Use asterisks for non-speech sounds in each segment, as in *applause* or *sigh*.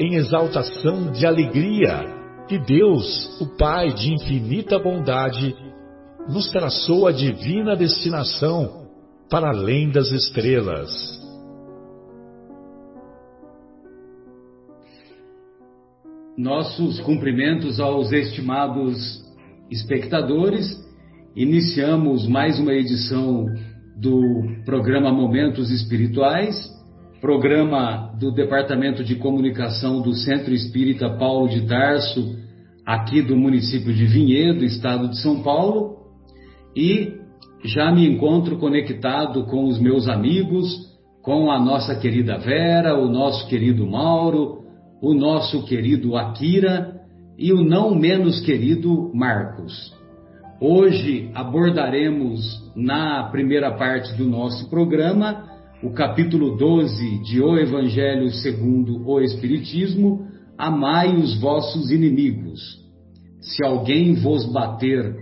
em exaltação de alegria que Deus, o Pai de infinita bondade, nos traçou a divina destinação para além das estrelas. Nossos cumprimentos aos estimados espectadores. Iniciamos mais uma edição do programa Momentos Espirituais, programa do Departamento de Comunicação do Centro Espírita Paulo de Tarso, aqui do município de Vinhedo, estado de São Paulo, e já me encontro conectado com os meus amigos, com a nossa querida Vera, o nosso querido Mauro, o nosso querido Akira e o não menos querido Marcos. Hoje abordaremos na primeira parte do nosso programa o capítulo 12 de O Evangelho segundo o Espiritismo, Amai os vossos inimigos. Se alguém vos bater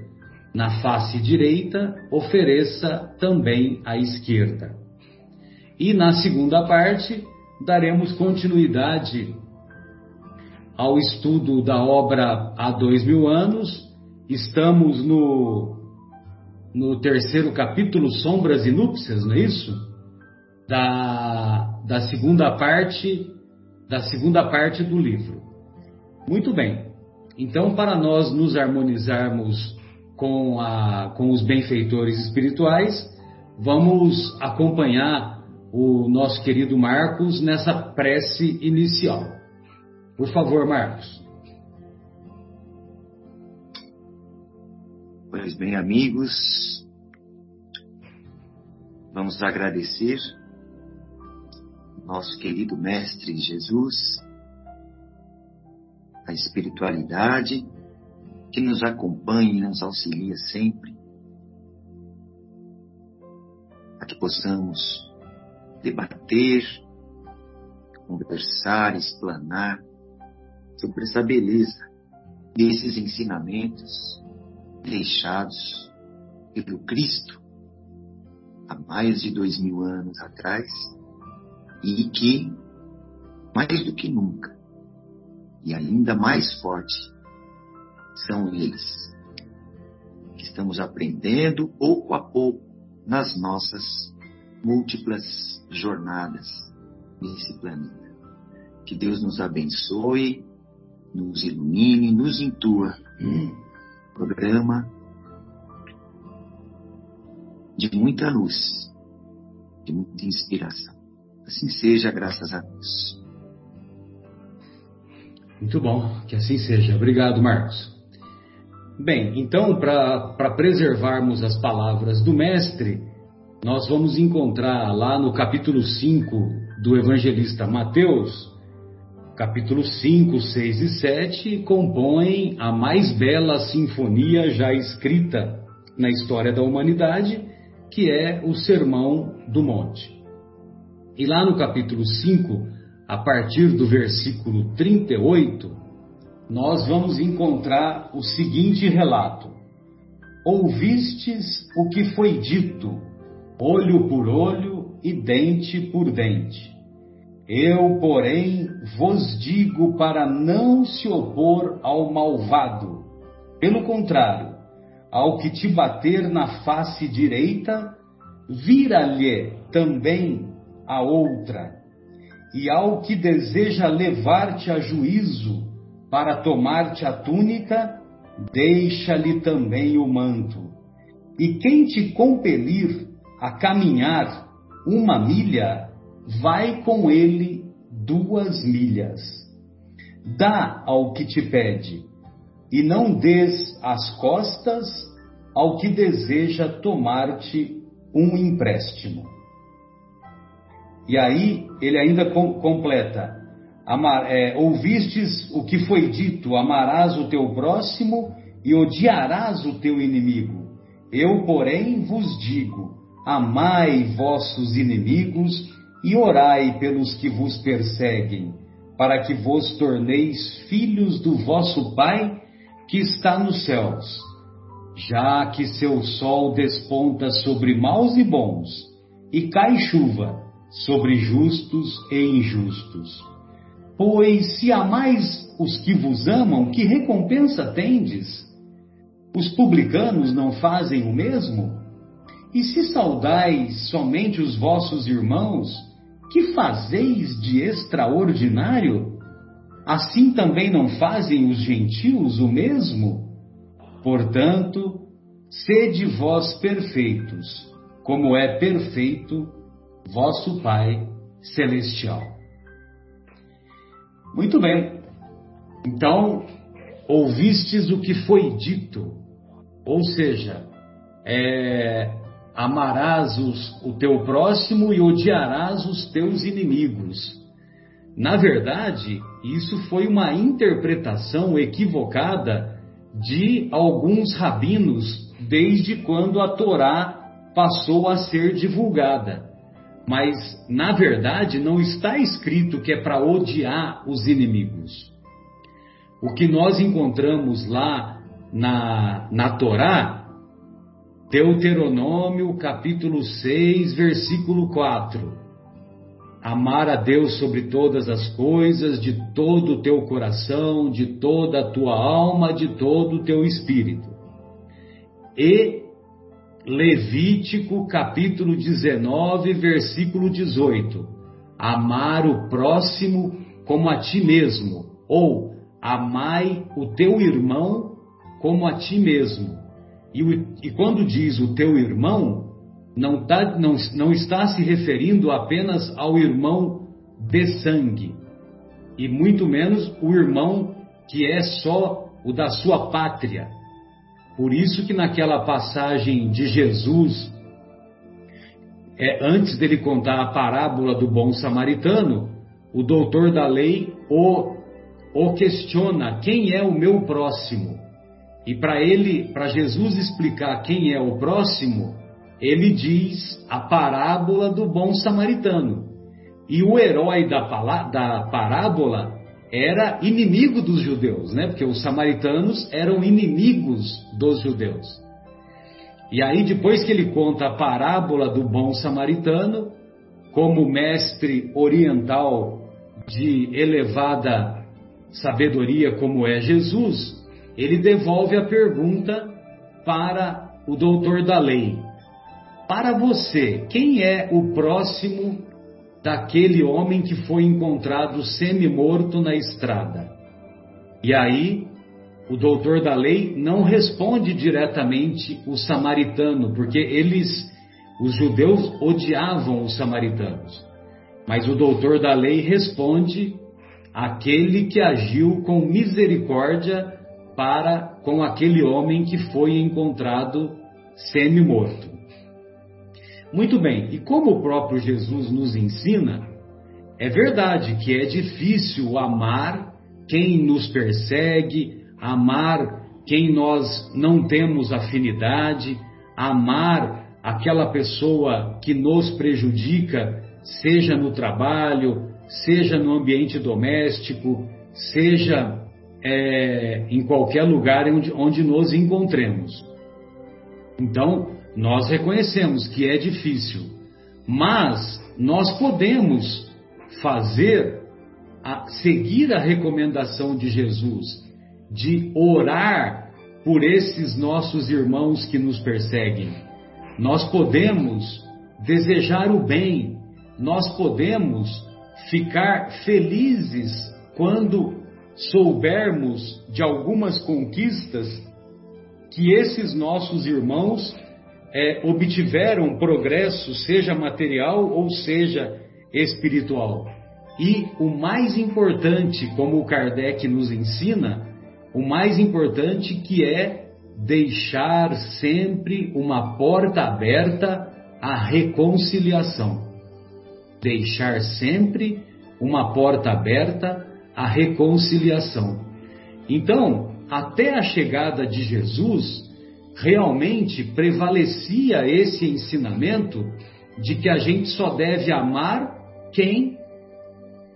na face direita, ofereça também à esquerda. E na segunda parte, daremos continuidade ao estudo da obra há dois mil anos. Estamos no, no terceiro capítulo, Sombras e Núpcias, não é isso? Da, da segunda parte da segunda parte do livro. Muito bem. Então, para nós nos harmonizarmos com, a, com os benfeitores espirituais, vamos acompanhar o nosso querido Marcos nessa prece inicial. Por favor, Marcos. Pois bem, amigos, vamos agradecer nosso querido Mestre Jesus, a espiritualidade que nos acompanha e nos auxilia sempre, a que possamos debater, conversar, explanar sobre essa beleza desses ensinamentos deixados pelo Cristo há mais de dois mil anos atrás e que, mais do que nunca, e ainda mais forte, são eles que estamos aprendendo pouco a pouco nas nossas múltiplas jornadas nesse planeta. Que Deus nos abençoe nos ilumine, nos intua. Programa de muita luz, de muita inspiração. Assim seja, graças a Deus. Muito bom, que assim seja. Obrigado, Marcos. Bem, então, para preservarmos as palavras do Mestre, nós vamos encontrar lá no capítulo 5 do evangelista Mateus capítulos 5, 6 e 7 compõem a mais bela sinfonia já escrita na história da humanidade, que é o Sermão do Monte. E lá no capítulo 5, a partir do versículo 38, nós vamos encontrar o seguinte relato: Ouvistes o que foi dito, olho por olho e dente por dente. Eu, porém, vos digo para não se opor ao malvado. Pelo contrário, ao que te bater na face direita, vira-lhe também a outra. E ao que deseja levar-te a juízo para tomar-te a túnica, deixa-lhe também o manto. E quem te compelir a caminhar uma milha, vai com ele duas milhas. Dá ao que te pede, e não des as costas ao que deseja tomar-te um empréstimo. E aí ele ainda completa: Amar, é, ouvistes o que foi dito: amarás o teu próximo e odiarás o teu inimigo. Eu, porém, vos digo: amai vossos inimigos e orai pelos que vos perseguem, para que vos torneis filhos do vosso Pai que está nos céus. Já que seu sol desponta sobre maus e bons, e cai chuva sobre justos e injustos. Pois se amais os que vos amam, que recompensa tendes? Os publicanos não fazem o mesmo? E se saudais somente os vossos irmãos, que fazeis de extraordinário? Assim também não fazem os gentios o mesmo? Portanto, sede vós perfeitos, como é perfeito vosso Pai Celestial. Muito bem. Então, ouvistes o que foi dito, ou seja, é, amarás os, o teu próximo e odiarás os teus inimigos. Na verdade, isso foi uma interpretação equivocada de alguns rabinos desde quando a Torá passou a ser divulgada. Mas, na verdade, não está escrito que é para odiar os inimigos. O que nós encontramos lá na, na Torá, Deuteronômio capítulo 6, versículo 4. Amar a Deus sobre todas as coisas, de todo o teu coração, de toda a tua alma, de todo o teu espírito. E Levítico capítulo 19, versículo 18: Amar o próximo como a ti mesmo, ou amai o teu irmão como a ti mesmo. E, e quando diz o teu irmão, não, tá, não, não está se referindo apenas ao irmão de sangue, e muito menos o irmão que é só o da sua pátria, por isso que naquela passagem de Jesus, é, antes dele contar a parábola do bom samaritano, o doutor da lei o, o questiona quem é o meu próximo. E para ele, para Jesus explicar quem é o próximo, ele diz a parábola do bom samaritano. E o herói da, da parábola era inimigo dos judeus, né? Porque os samaritanos eram inimigos dos judeus. E aí, depois que ele conta a parábola do bom samaritano, como mestre oriental de elevada sabedoria, como é Jesus, ele devolve a pergunta para o doutor da lei: Para você, quem é o próximo daquele homem que foi encontrado semi-morto na estrada. E aí, o doutor da lei não responde diretamente o samaritano, porque eles, os judeus, odiavam os samaritanos. Mas o doutor da lei responde aquele que agiu com misericórdia para com aquele homem que foi encontrado semi-morto. Muito bem, e como o próprio Jesus nos ensina, é verdade que é difícil amar quem nos persegue, amar quem nós não temos afinidade, amar aquela pessoa que nos prejudica, seja no trabalho, seja no ambiente doméstico, seja é, em qualquer lugar onde, onde nos encontremos. Então, nós reconhecemos que é difícil, mas nós podemos fazer, a, seguir a recomendação de Jesus de orar por esses nossos irmãos que nos perseguem. Nós podemos desejar o bem, nós podemos ficar felizes quando soubermos de algumas conquistas que esses nossos irmãos é, obtiveram progresso, seja material ou seja espiritual. E o mais importante, como o Kardec nos ensina, o mais importante que é deixar sempre uma porta aberta à reconciliação. Deixar sempre uma porta aberta à reconciliação. Então, até a chegada de Jesus, realmente prevalecia esse ensinamento de que a gente só deve amar quem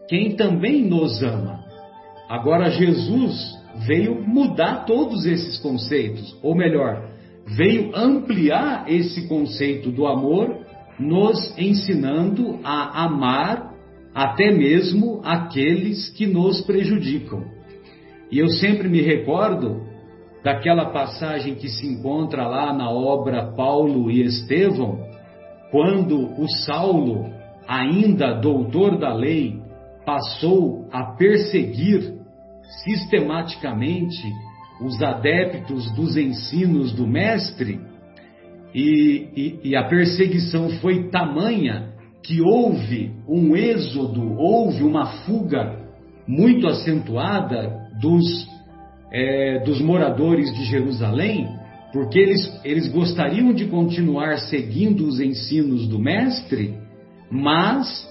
quem também nos ama. Agora Jesus veio mudar todos esses conceitos, ou melhor, veio ampliar esse conceito do amor, nos ensinando a amar até mesmo aqueles que nos prejudicam. E eu sempre me recordo daquela passagem que se encontra lá na obra Paulo e Estevão, quando o Saulo, ainda doutor da lei, passou a perseguir sistematicamente os adeptos dos ensinos do Mestre, e, e, e, a perseguição foi tamanha que houve um êxodo, houve uma fuga muito acentuada dos, é, dos moradores de Jerusalém, porque eles, eles gostariam de continuar seguindo os ensinos do Mestre, mas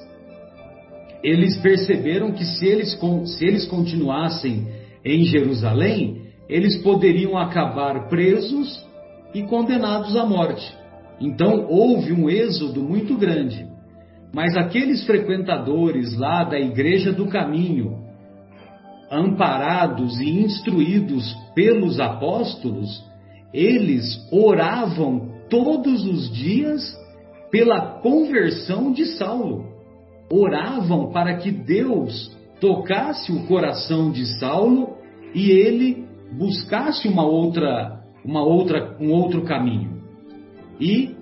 eles perceberam que se eles, se eles continuassem em Jerusalém, eles poderiam acabar presos e condenados à morte. Então houve um êxodo muito grande. Mas aqueles frequentadores lá da Igreja do Caminho, amparados e instruídos pelos apóstolos, eles oravam todos os dias pela conversão de Saulo oravam para que Deus tocasse o coração de Saulo e ele buscasse uma outra, uma outra, um outro caminho. E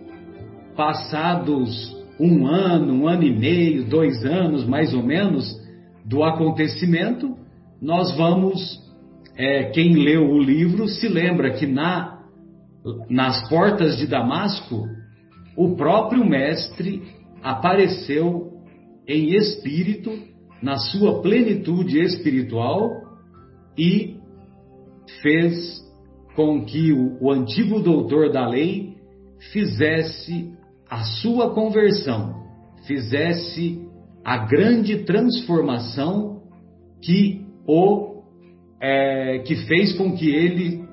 passados um ano, um ano e meio, dois anos mais ou menos do acontecimento, nós vamos, é, quem leu o livro se lembra que na, nas portas de Damasco, o próprio mestre apareceu em espírito, na sua plenitude espiritual e fez com que o, o antigo doutor da lei fizesse a sua conversão, fizesse a grande transformação que o é, que fez com que ele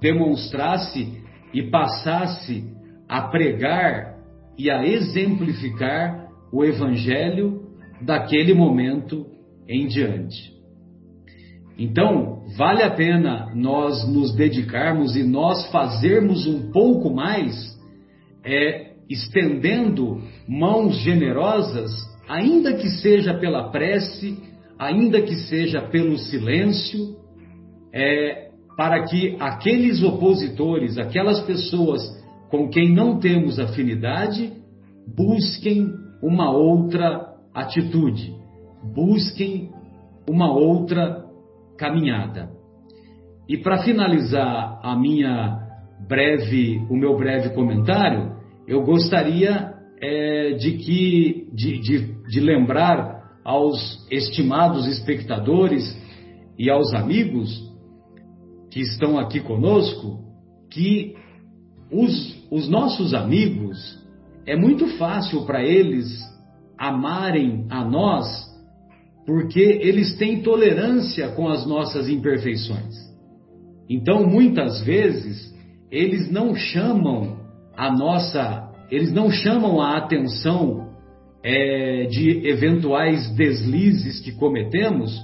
demonstrasse e passasse a pregar e a exemplificar o Evangelho daquele momento em diante. Então, vale a pena nós nos dedicarmos e nós fazermos um pouco mais, é, estendendo mãos generosas, ainda que seja pela prece, ainda que seja pelo silêncio, é, para que aqueles opositores, aquelas pessoas com quem não temos afinidade, busquem uma outra atitude, busquem uma outra caminhada. E para finalizar a minha breve, o meu breve comentário, eu gostaria é, de que de, de, de lembrar aos estimados espectadores e aos amigos que estão aqui conosco que os, os nossos amigos é muito fácil para eles amarem a nós porque eles têm tolerância com as nossas imperfeições. Então, muitas vezes, eles não chamam a nossa, eles não chamam a atenção é, de eventuais deslizes que cometemos,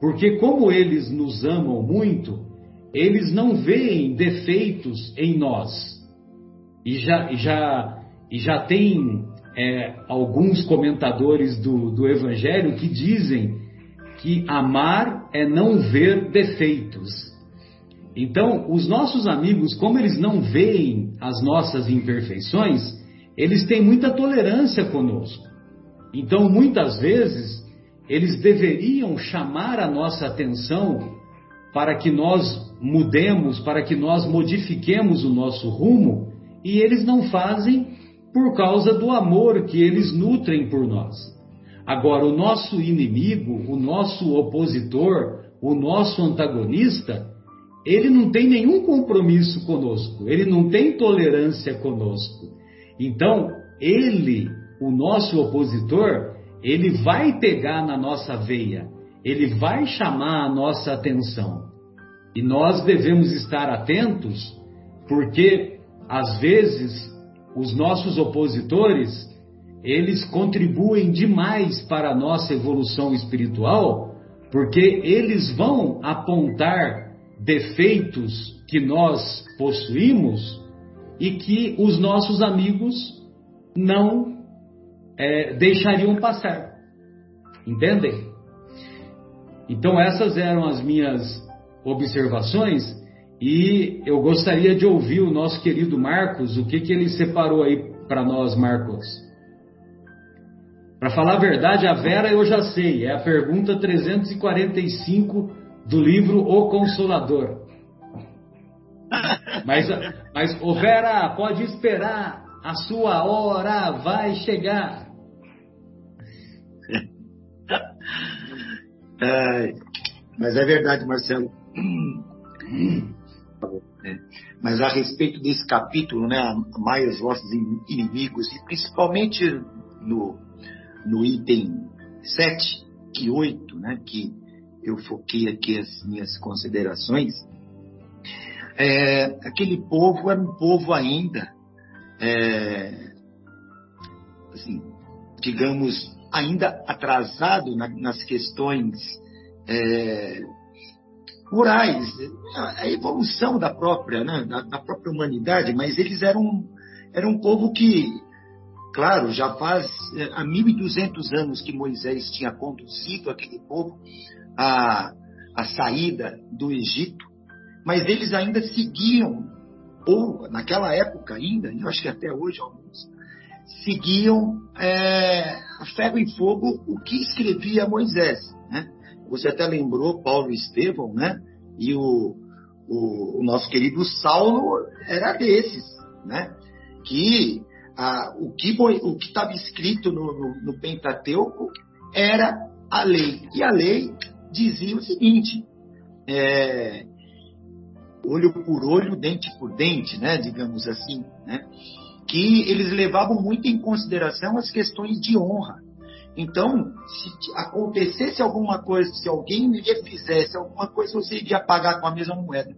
porque como eles nos amam muito, eles não veem defeitos em nós. E já, já já tem é, alguns comentadores do, do Evangelho que dizem que amar é não ver defeitos. Então, os nossos amigos, como eles não veem as nossas imperfeições, eles têm muita tolerância conosco. Então, muitas vezes, eles deveriam chamar a nossa atenção para que nós mudemos, para que nós modifiquemos o nosso rumo, e eles não fazem por causa do amor que eles nutrem por nós. Agora, o nosso inimigo, o nosso opositor, o nosso antagonista, ele não tem nenhum compromisso conosco, ele não tem tolerância conosco. Então, ele, o nosso opositor, ele vai pegar na nossa veia, ele vai chamar a nossa atenção. E nós devemos estar atentos, porque às vezes os nossos opositores, eles contribuem demais para a nossa evolução espiritual, porque eles vão apontar defeitos que nós possuímos e que os nossos amigos não é, deixariam passar. Entendem? Então, essas eram as minhas observações e eu gostaria de ouvir o nosso querido Marcos, o que, que ele separou aí para nós, Marcos. Para falar a verdade, a Vera eu já sei, é a pergunta 345 do livro O Consolador. *laughs* Mas, mas ô Vera, pode esperar, a sua hora vai chegar. É, mas é verdade, Marcelo. Mas a respeito desse capítulo, né, amai os vossos inimigos, e principalmente no, no item 7 e 8, né, que eu foquei aqui as minhas considerações, é, aquele povo era um povo ainda, é, assim, digamos, ainda atrasado na, nas questões é, morais, a evolução da própria, né, da, da, própria humanidade, mas eles eram, eram um povo que, claro, já faz é, há 1.200 anos que Moisés tinha conduzido aquele povo a, a saída do Egito, mas eles ainda seguiam, ou naquela época ainda, eu acho que até hoje seguiam é, a ferro e fogo o que escrevia Moisés. Né? Você até lembrou Paulo e Estevão, né? E o, o, o nosso querido Saulo era desses, né? Que a, o que o estava escrito no, no, no Pentateuco era a lei. E a lei dizia o seguinte: é, olho por olho, dente por dente, né? Digamos assim, né? Que eles levavam muito em consideração as questões de honra. Então, se acontecesse alguma coisa, se alguém lhe fizesse alguma coisa, você iria pagar com a mesma moeda,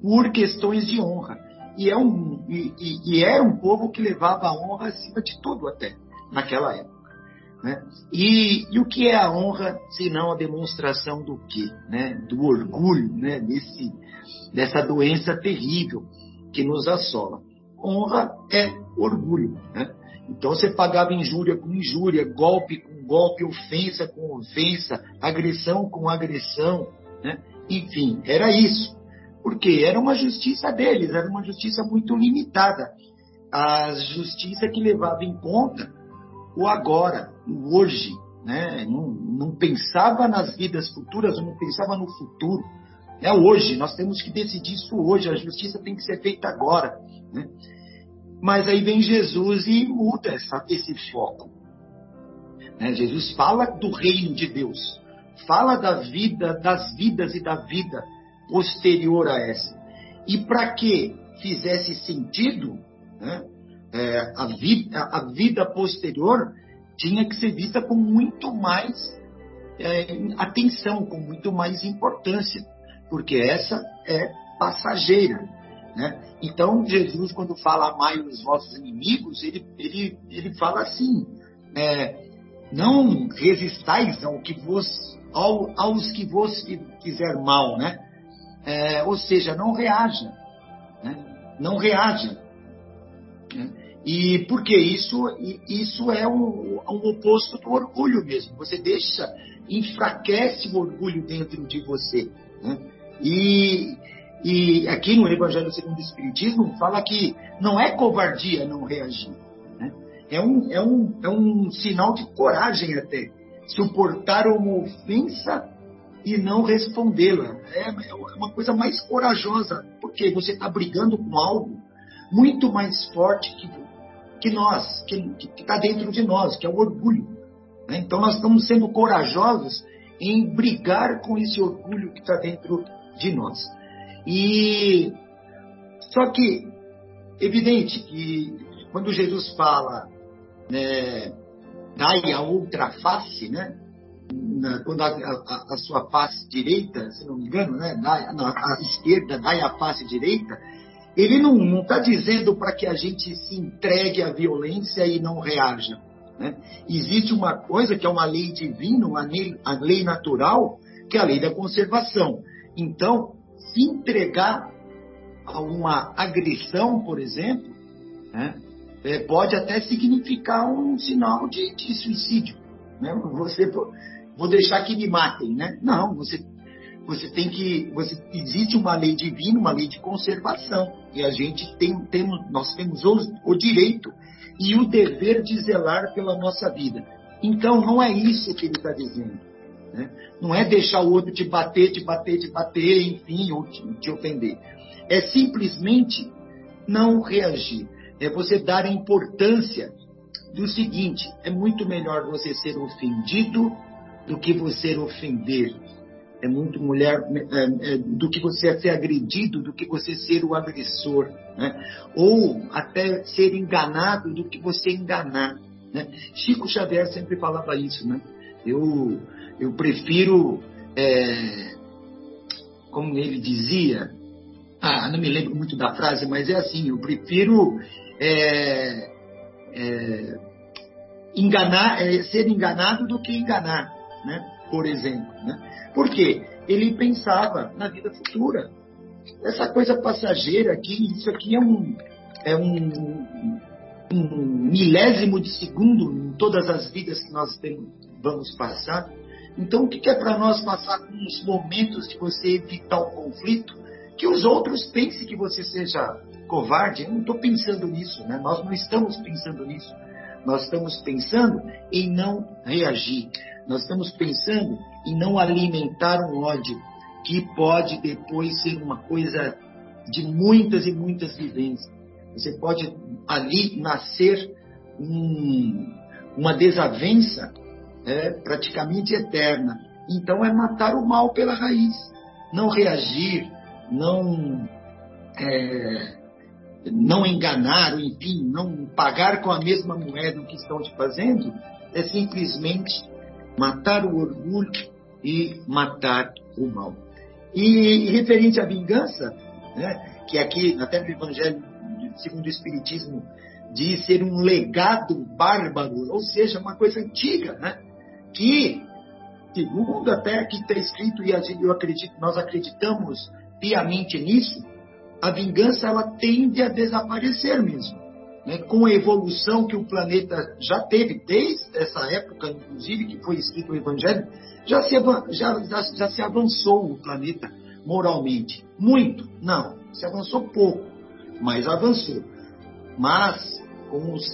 por questões de honra. E, é um, e, e, era um povo que levava a honra acima de tudo até, naquela época. Né? E, e, o que é a honra, se não a demonstração do quê? Né? Do orgulho, né? Desse, dessa doença terrível que nos assola. Honra é orgulho. Né? Então você pagava injúria com injúria, golpe com golpe, ofensa com ofensa, agressão com agressão, né? enfim, era isso. Porque era uma justiça deles, era uma justiça muito limitada. A justiça que levava em conta o agora, o hoje, né? não, não pensava nas vidas futuras, não pensava no futuro. É hoje, nós temos que decidir isso hoje, a justiça tem que ser feita agora. Né? Mas aí vem Jesus e muda essa, esse foco. Né? Jesus fala do reino de Deus, fala da vida, das vidas e da vida posterior a essa. E para que fizesse sentido, né? é, a, vida, a vida posterior tinha que ser vista com muito mais é, atenção, com muito mais importância, porque essa é passageira. Né? Então, Jesus, quando fala amai os vossos inimigos, ele, ele, ele fala assim: é, não resistais ao que vos, ao, aos que vos fizer mal, né? É, ou seja, não reaja, né? não reaja. Né? E porque isso, isso é um, um oposto do orgulho mesmo. Você deixa, enfraquece o orgulho dentro de você. Né? E, e aqui no Evangelho segundo o Espiritismo fala que não é covardia não reagir. Né? É, um, é, um, é um sinal de coragem até. Suportar uma ofensa e não respondê-la. É, é uma coisa mais corajosa, porque você está brigando com algo muito mais forte que, que nós, que está dentro de nós, que é o orgulho. Né? Então nós estamos sendo corajosos em brigar com esse orgulho que está dentro de nós. E só que evidente que quando Jesus fala né, dai a outra face, né? Na, quando a, a, a, sua face direita, se não me engano, né? Dai, não, a esquerda dai a face direita, ele não está dizendo para que a gente se entregue à violência e não reaja. Né? Existe uma coisa que é uma lei divina, uma lei, a lei natural, que é a lei da conservação. Então, se entregar a uma agressão, por exemplo, né, é, pode até significar um sinal de, de suicídio. Né? Você, vou deixar que me matem, né? Não, você, você tem que, você, existe uma lei divina, uma lei de conservação e a gente tem, temos, nós temos o, o direito e o dever de zelar pela nossa vida. Então, não é isso que ele está dizendo. Né? Não é deixar o outro te bater, te bater, te bater, enfim, ou te, te ofender. É simplesmente não reagir. É você dar a importância do seguinte: é muito melhor você ser ofendido do que você ofender. É muito mulher é, é, do que você ser agredido, do que você ser o agressor, né? ou até ser enganado do que você enganar. Né? Chico Xavier sempre falava isso, né? Eu eu prefiro, é, como ele dizia, ah, não me lembro muito da frase, mas é assim, eu prefiro é, é, enganar, é, ser enganado do que enganar, né? por exemplo. Né? Por quê? Ele pensava na vida futura. Essa coisa passageira aqui, isso aqui é um, é um, um milésimo de segundo em todas as vidas que nós temos, vamos passar. Então, o que é para nós passar com os momentos de você evitar o conflito? Que os outros pensem que você seja covarde. Eu não estou pensando nisso, né? Nós não estamos pensando nisso. Nós estamos pensando em não reagir. Nós estamos pensando em não alimentar um ódio que pode depois ser uma coisa de muitas e muitas vivências. Você pode ali nascer um, uma desavença é, praticamente eterna. Então é matar o mal pela raiz, não reagir, não é, não enganar, enfim, não pagar com a mesma moeda o que estão te fazendo, é simplesmente matar o orgulho e matar o mal. E, e referente à vingança, né, que aqui até no Evangelho segundo o Espiritismo diz ser um legado bárbaro, ou seja, uma coisa antiga, né? Que, segundo até aqui está escrito, e eu acredito, nós acreditamos piamente nisso, a vingança ela tende a desaparecer mesmo. Né? Com a evolução que o planeta já teve, desde essa época, inclusive, que foi escrito o Evangelho, já se, já, já, já se avançou o planeta moralmente. Muito? Não. Se avançou pouco, mas avançou. Mas, com os,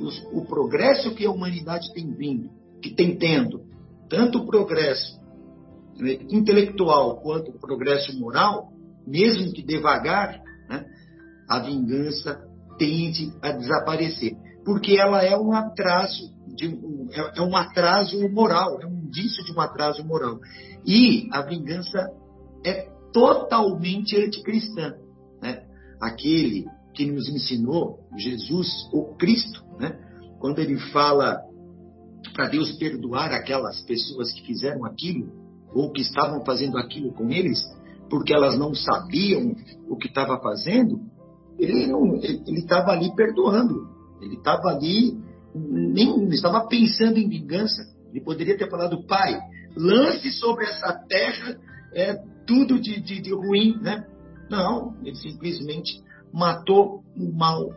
os, o progresso que a humanidade tem vindo, que tem tendo tanto o progresso né, intelectual quanto o progresso moral, mesmo que devagar, né, a vingança tende a desaparecer, porque ela é um atraso de, é, é um atraso moral, é um indício de um atraso moral. E a vingança é totalmente anticristã. Né? Aquele que nos ensinou, Jesus, o Cristo, né? quando ele fala para Deus perdoar aquelas pessoas que fizeram aquilo ou que estavam fazendo aquilo com eles, porque elas não sabiam o que estava fazendo, ele estava ali perdoando, ele estava ali nem estava pensando em vingança. Ele poderia ter falado, pai, lance sobre essa terra é, tudo de, de, de ruim, né? Não, ele simplesmente matou o mal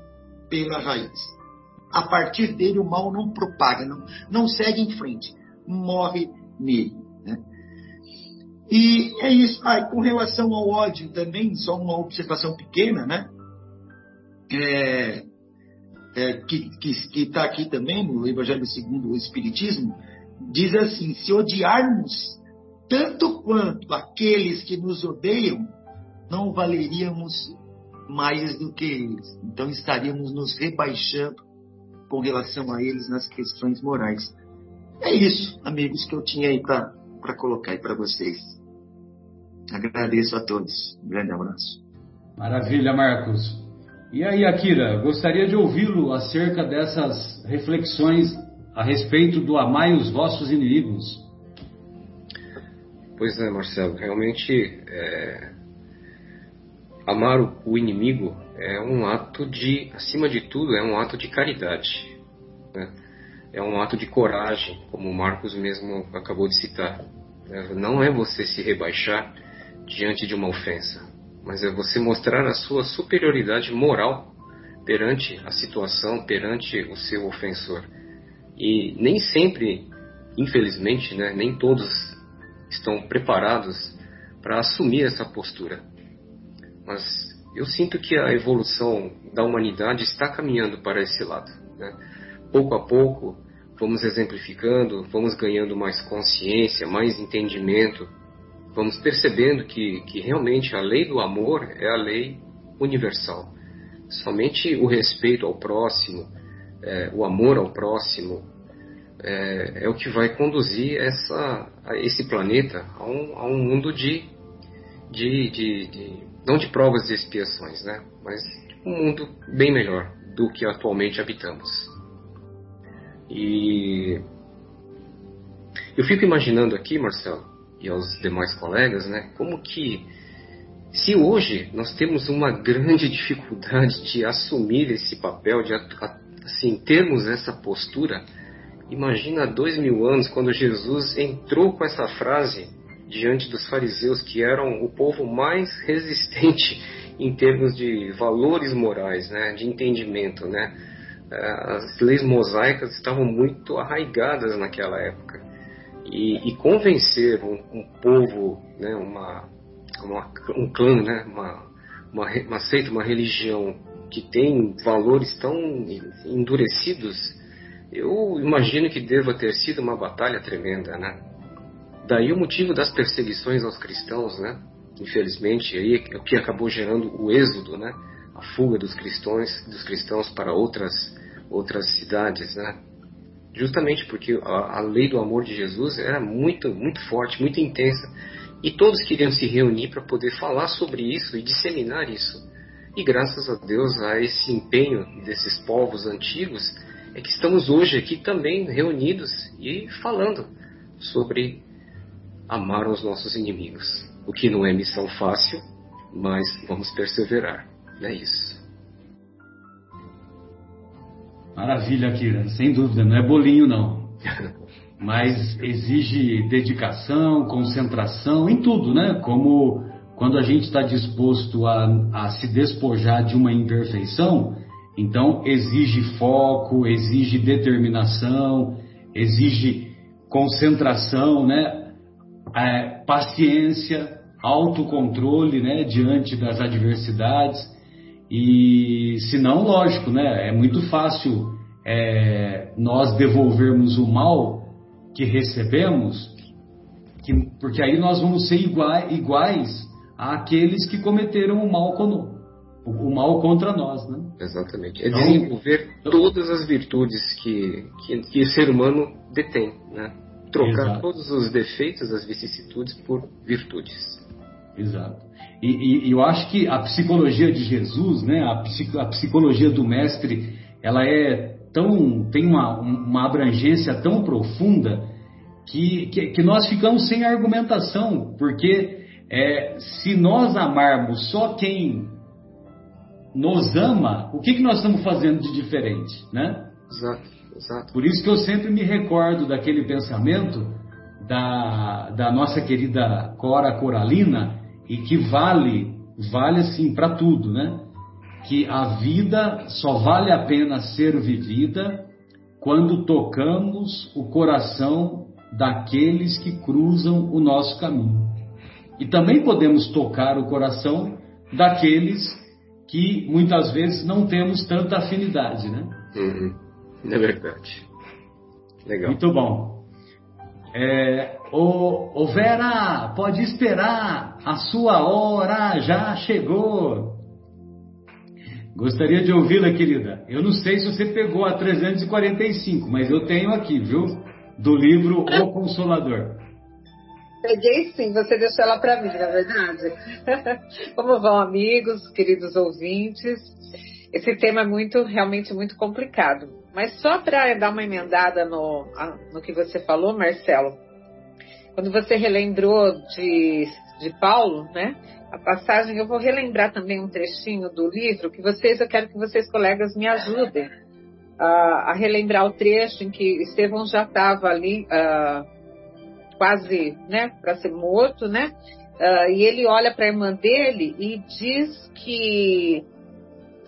pela raiz a partir dele o mal não propaga, não, não segue em frente, morre nele. Né? E é isso. Ah, com relação ao ódio também, só uma observação pequena, né? É, é, que está aqui também no Evangelho segundo o Espiritismo, diz assim: se odiarmos tanto quanto aqueles que nos odeiam, não valeríamos mais do que eles. Então estaríamos nos rebaixando com relação a eles nas questões morais. É isso, amigos, que eu tinha aí para colocar aí para vocês. Agradeço a todos. Um grande abraço. Maravilha, Marcos. E aí, Akira, gostaria de ouvi-lo acerca dessas reflexões a respeito do amai os vossos inimigos. Pois é, Marcelo, realmente é, amar o inimigo é um ato de, acima de tudo, é um ato de caridade. Né? É um ato de coragem, como o Marcos mesmo acabou de citar. É, não é você se rebaixar diante de uma ofensa, mas é você mostrar a sua superioridade moral perante a situação, perante o seu ofensor. E nem sempre, infelizmente, né, nem todos estão preparados para assumir essa postura. Mas eu sinto que a evolução da humanidade está caminhando para esse lado. Né? Pouco a pouco, vamos exemplificando, vamos ganhando mais consciência, mais entendimento, vamos percebendo que, que realmente a lei do amor é a lei universal. Somente o respeito ao próximo, é, o amor ao próximo, é, é, o que vai conduzir essa, esse planeta a um, a um mundo de, de, de, de, não de provas e expiações, né? mas um mundo bem melhor do que atualmente habitamos. E eu fico imaginando aqui, Marcelo, e aos demais colegas, né, como que se hoje nós temos uma grande dificuldade de assumir esse papel, de assim, termos essa postura, imagina dois mil anos quando Jesus entrou com essa frase diante dos fariseus, que eram o povo mais *laughs* resistente em termos de valores morais, né, de entendimento, né. Eh, as leis mosaicas estavam muito arraigadas naquela época. E, e convencer um, um, povo, né, uma, uma, um clã, né, uma, uma, uma seita, uma religião que tem valores tão endurecidos, eu imagino que deva ter sido uma batalha tremenda, né? Daí o motivo das perseguições aos cristãos, né? Infelizmente, aí é o que acabou gerando o êxodo, né? A fuga dos cristãos, dos cristãos para outras outras cidades, né? Justamente porque a, a lei do amor de Jesus era muito muito forte, muito intensa, e todos queriam se reunir para poder falar sobre isso e disseminar isso. E graças a Deus a esse empenho desses povos antigos é que estamos hoje aqui também reunidos e falando sobre amar os nossos inimigos. O que não é missão fácil, mas vamos perseverar. É isso. Maravilha, Kira. Sem dúvida, não é bolinho não. *laughs* Mas exige dedicação, concentração em tudo, né? Como quando a gente está disposto a, a se despojar de uma imperfeição, então exige foco, exige determinação, exige concentração, né? É, paciência, autocontrole né, diante das adversidades. E se não, lógico, né, é muito fácil é, nós devolvermos o mal que recebemos, que, porque aí nós vamos ser iguais, iguais àqueles que cometeram o mal conosco o mal contra nós, né? Exatamente. É desenvolver todas as virtudes que, que, que o ser humano detém, né? Trocar Exato. todos os defeitos, as vicissitudes por virtudes. Exato. E, e, eu acho que a psicologia de Jesus, né, a, psico, a psicologia do mestre, ela é tão tem uma, uma abrangência tão profunda que, que, que nós ficamos sem argumentação, porque é, se nós amarmos só quem nos ama, o que, que nós estamos fazendo de diferente, né? Exato. Exato. Por isso que eu sempre me recordo daquele pensamento da, da nossa querida Cora Coralina e que vale, vale assim para tudo, né? Que a vida só vale a pena ser vivida quando tocamos o coração daqueles que cruzam o nosso caminho. E também podemos tocar o coração daqueles que muitas vezes não temos tanta afinidade, né? Uhum. É verdade. Legal. Muito bom. É, ô, ô Vera, pode esperar, a sua hora já chegou. Gostaria de ouvi-la, querida. Eu não sei se você pegou a 345, mas eu tenho aqui, viu? Do livro O Consolador. Peguei sim, você deixou ela para mim, na verdade. *laughs* Como vão, amigos, queridos ouvintes? Esse tema é muito, realmente muito complicado. Mas só para dar uma emendada no, no que você falou, Marcelo, quando você relembrou de, de Paulo, né? A passagem, eu vou relembrar também um trechinho do livro que vocês, eu quero que vocês, colegas, me ajudem a, a relembrar o trecho em que Estevão já estava ali uh, quase, né, para ser morto, né? Uh, e ele olha para a irmã dele e diz que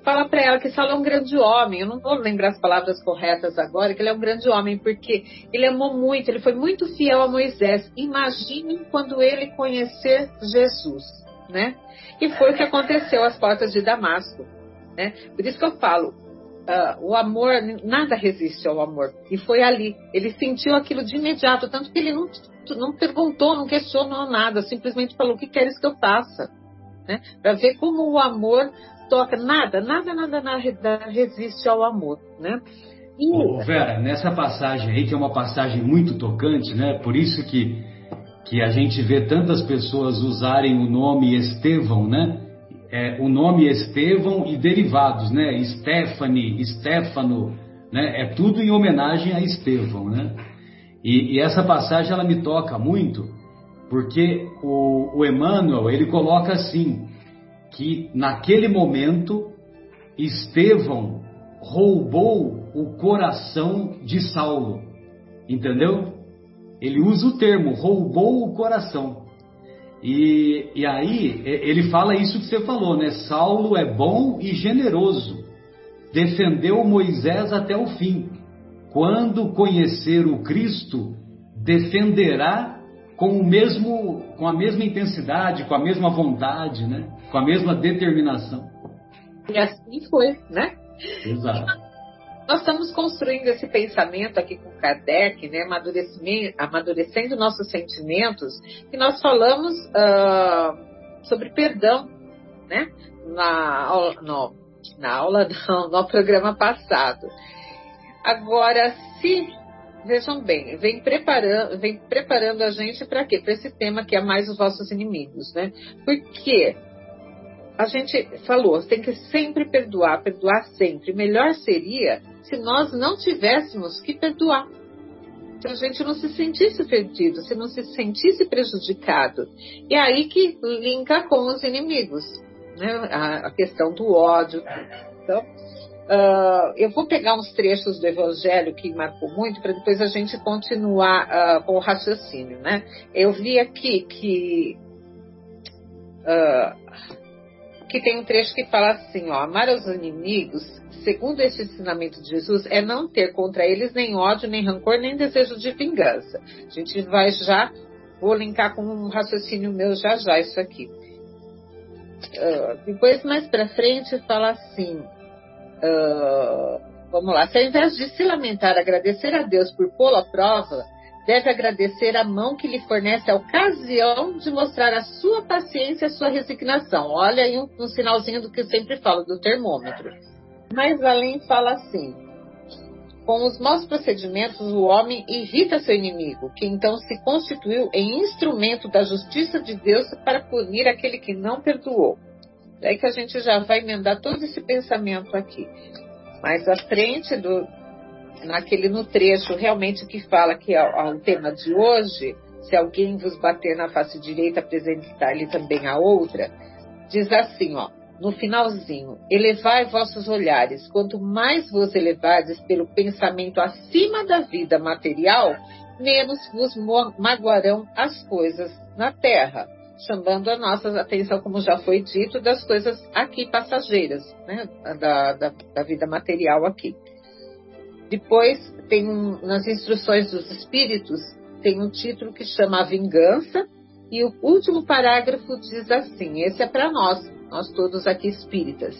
fala para ela que Saulo é um grande homem. Eu não vou lembrar as palavras corretas agora, que ele é um grande homem, porque ele amou muito, ele foi muito fiel a Moisés. Imagine quando ele conhecer Jesus, né? E foi o que aconteceu às portas de Damasco, né? Por isso que eu falo, uh, o amor, nada resiste ao amor. E foi ali, ele sentiu aquilo de imediato, tanto que ele não, não perguntou, não questionou nada, simplesmente falou: o que queres que eu faça? Né? Para ver como o amor toca, nada, nada, nada, nada resiste ao amor, né? E... Vera, nessa passagem aí, que é uma passagem muito tocante, né? Por isso que, que a gente vê tantas pessoas usarem o nome Estevão, né? É, o nome Estevão e derivados, né? Stephanie, Stefano, né? É tudo em homenagem a Estevão, né? E, e essa passagem ela me toca muito, porque o, o Emmanuel ele coloca assim: que naquele momento Estevão roubou o coração de Saulo. Entendeu? Ele usa o termo roubou o coração. E, e aí ele fala isso que você falou, né? Saulo é bom e generoso. Defendeu Moisés até o fim. Quando conhecer o Cristo, defenderá com o mesmo, com a mesma intensidade, com a mesma vontade, né? Com a mesma determinação. E assim foi, né? Exato. Nós estamos construindo esse pensamento aqui com Kardec, né? Amadurecendo nossos sentimentos, e nós falamos uh, sobre perdão, né? Na aula, no, na aula *laughs* não, no programa passado. Agora, se Vejam bem, vem preparando, vem preparando a gente para quê? Para esse tema que é mais os vossos inimigos, né? Porque a gente falou, tem que sempre perdoar, perdoar sempre. Melhor seria se nós não tivéssemos que perdoar. Se a gente não se sentisse perdido, se não se sentisse prejudicado. E é aí que linka com os inimigos, né? a, a questão do ódio. Então, Uh, eu vou pegar uns trechos do Evangelho que marcou muito para depois a gente continuar uh, com o raciocínio, né? Eu vi aqui que uh, que tem um trecho que fala assim, ó, amar os inimigos, segundo este ensinamento de Jesus, é não ter contra eles nem ódio, nem rancor, nem desejo de vingança. A gente vai já, vou linkar com um raciocínio meu já já isso aqui. depois mais para frente fala assim uh, vamos lá, se ao invés de se lamentar, agradecer a Deus por pô-lo à prova, deve agradecer a mão que lhe fornece a ocasião de mostrar a sua paciência e a sua resignação. Olha aí um, um sinalzinho do que eu sempre falo, do termômetro. Mas além fala assim: com os maus procedimentos, o homem irrita seu inimigo, que então se constituiu em instrumento da justiça de Deus para punir aquele que não perdoou. É que a gente já vai emendar todo esse pensamento aqui. Mais à frente, do, naquele no trecho realmente que fala que é, é o tema de hoje, se alguém vos bater na face direita, apresentar-lhe também a outra, diz assim, ó, no finalzinho, elevai vossos olhares, quanto mais vos elevardes pelo pensamento acima da vida material, menos vos magoarão as coisas na terra chamando a nossa atenção, como já foi dito, das coisas aqui passageiras, né? da, da, da vida material aqui. Depois, tem um, nas instruções dos espíritos, tem um título que chama A Vingança, e o último parágrafo diz assim: esse é para nós, nós todos aqui espíritas.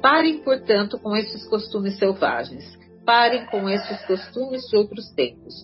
Parem, portanto, com esses costumes selvagens. Parem com esses costumes de outros tempos.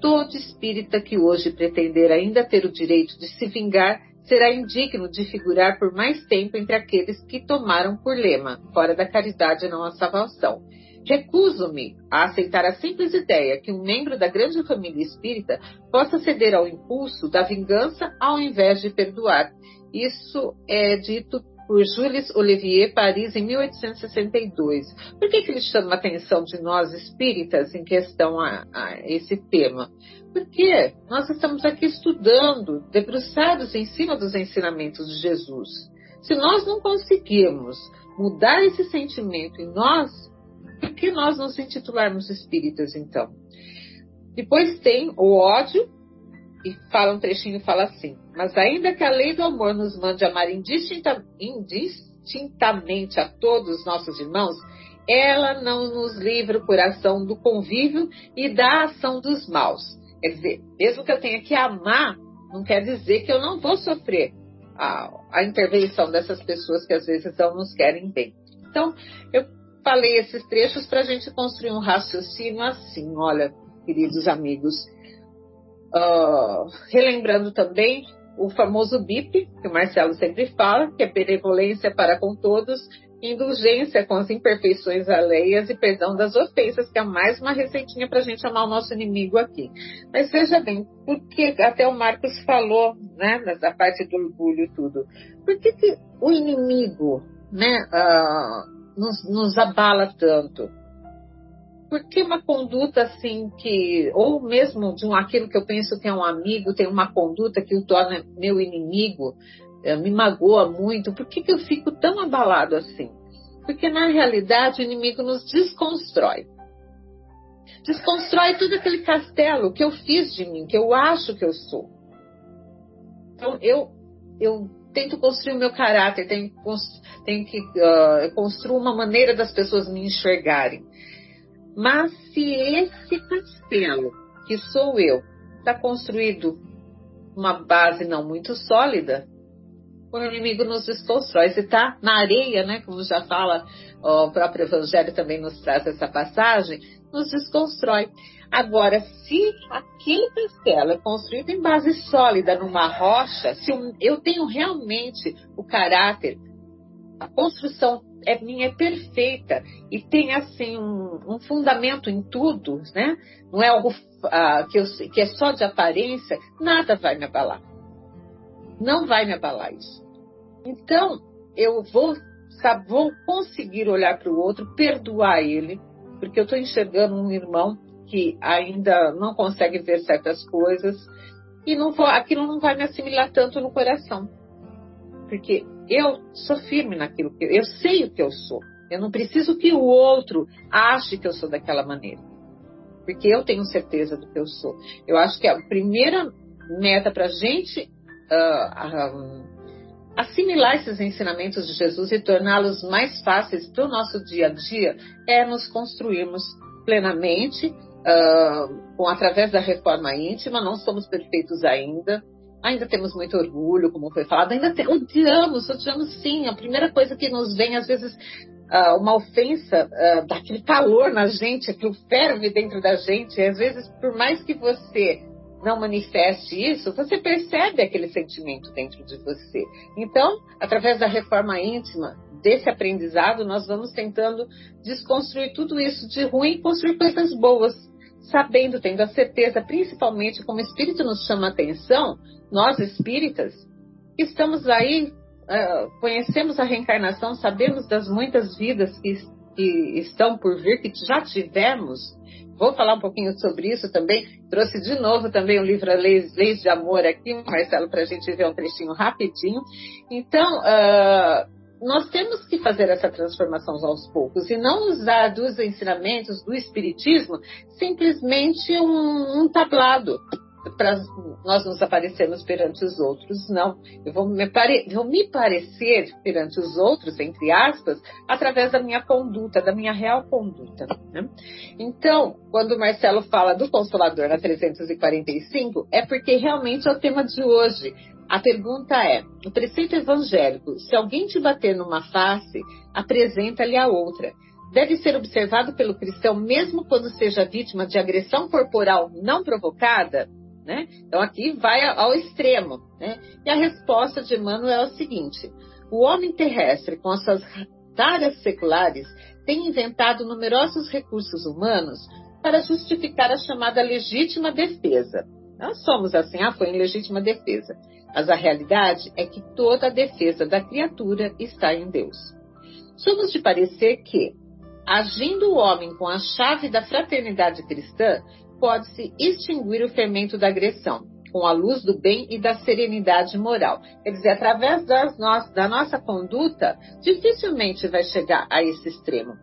todo espírita que hoje pretender ainda ter o direito de se vingar será indigno de figurar por mais tempo entre aqueles que tomaram por lema, fora da caridade não há salvação. Recuso-me a aceitar a simples ideia que um membro da grande família espírita possa ceder ao impulso da vingança ao invés de perdoar. Isso é dito por Jules Olivier Paris em 1862. Por que, que ele chama a atenção de nós espíritas em questão a, a esse tema? Porque nós estamos aqui estudando, debruçados em cima dos ensinamentos de Jesus. Se nós não conseguirmos mudar esse sentimento em nós, por que nós nos intitularmos espíritas, então? Depois tem o ódio, e fala um trechinho fala assim: Mas ainda que a lei do amor nos mande amar indistinta, indistintamente a todos os nossos irmãos, ela não nos livra o coração do convívio e da ação dos maus. Quer dizer, mesmo que eu tenha que amar, não quer dizer que eu não vou sofrer a, a intervenção dessas pessoas que às vezes não nos querem bem. Então, eu falei esses trechos para a gente construir um raciocínio assim, olha, queridos amigos. Uh, relembrando também o famoso BIP, que o Marcelo sempre fala, que é benevolência para com todos, indulgência com as imperfeições alheias e perdão das ofensas, que é mais uma receitinha para a gente amar o nosso inimigo aqui. Mas veja bem, porque até o Marcos falou, né, nessa parte do orgulho e tudo, por que, que o inimigo, né, uh, nos, nos abala tanto? Por que uma conduta assim que, ou mesmo de um aquilo que eu penso que é um amigo, tem uma conduta que o torna meu inimigo, eh, me magoa muito, por que, que eu fico tão abalado assim? Porque na realidade o inimigo nos desconstrói. Desconstrói todo aquele castelo que eu fiz de mim, que eu acho que eu sou. Então eu, eu tento construir o meu caráter, tenho, tenho que uh, construir uma maneira das pessoas me enxergarem. Mas se esse castelo, que sou eu, está construído uma base não muito sólida, o inimigo nos desconstrói. Se está na areia, né, como já fala o próprio Evangelho também nos traz essa passagem, nos desconstrói. Agora, se aquele castelo é construído em base sólida numa rocha, se eu tenho realmente o caráter, a construção é minha é perfeita e tem assim um, um fundamento em tudo, né? Não é algo uh, que, eu, que é só de aparência, nada vai me abalar. Não vai me abalar isso. Então, eu vou, sabe, vou conseguir olhar para o outro, perdoar ele, porque eu estou enxergando um irmão que ainda não consegue ver certas coisas e não vou, aquilo não vai me assimilar tanto no coração. Porque eu sou firme naquilo que eu, eu sei o que eu sou. Eu não preciso que o outro ache que eu sou daquela maneira. Porque eu tenho certeza do que eu sou. Eu acho que a primeira meta para a gente uh, assimilar esses ensinamentos de Jesus e torná-los mais fáceis para o nosso dia a dia é nos construirmos plenamente, uh, com, através da reforma íntima. Não somos perfeitos ainda, ainda temos muito orgulho, como foi falado, ainda te, odiamos, odiamos sim. A primeira coisa que nos vem, às vezes, uh, uma ofensa, uh, dá aquele calor na gente, aquilo ferve dentro da gente. E, às vezes, por mais que você não manifeste isso, você percebe aquele sentimento dentro de você. Então, através da reforma íntima, desse aprendizado, nós vamos tentando desconstruir tudo isso de ruim e construir coisas boas sabendo, tendo a certeza, principalmente como o Espírito nos chama a atenção, nós espíritas, estamos aí, uh, conhecemos a reencarnação, sabemos das muitas vidas que, que estão por vir, que já tivemos. Vou falar um pouquinho sobre isso também. Trouxe de novo também o livro Leis, Leis de Amor aqui, Marcelo, para a gente ver um trechinho rapidinho. Então, uh, nós temos que fazer essa transformação aos poucos e não usar dos ensinamentos do Espiritismo simplesmente um, um tablado para nós nos aparecermos perante os outros, não. Eu vou me, pare, vou me parecer perante os outros, entre aspas, através da minha conduta, da minha real conduta. Né? Então, quando o Marcelo fala do Consolador na 345, é porque realmente é o tema de hoje. A pergunta é: o preceito evangélico, se alguém te bater numa face, apresenta-lhe a outra. deve ser observado pelo cristão mesmo quando seja vítima de agressão corporal não provocada? Né? Então aqui vai ao extremo. Né? E a resposta de Emmanuel é a seguinte: o homem terrestre, com as suas tareas seculares, tem inventado numerosos recursos humanos para justificar a chamada legítima defesa. Nós somos assim, ah, foi em legítima defesa. Mas a realidade é que toda a defesa da criatura está em Deus. Somos de parecer que, agindo o homem com a chave da fraternidade cristã, pode-se extinguir o fermento da agressão, com a luz do bem e da serenidade moral. Quer dizer, através no da nossa conduta, dificilmente vai chegar a esse extremo.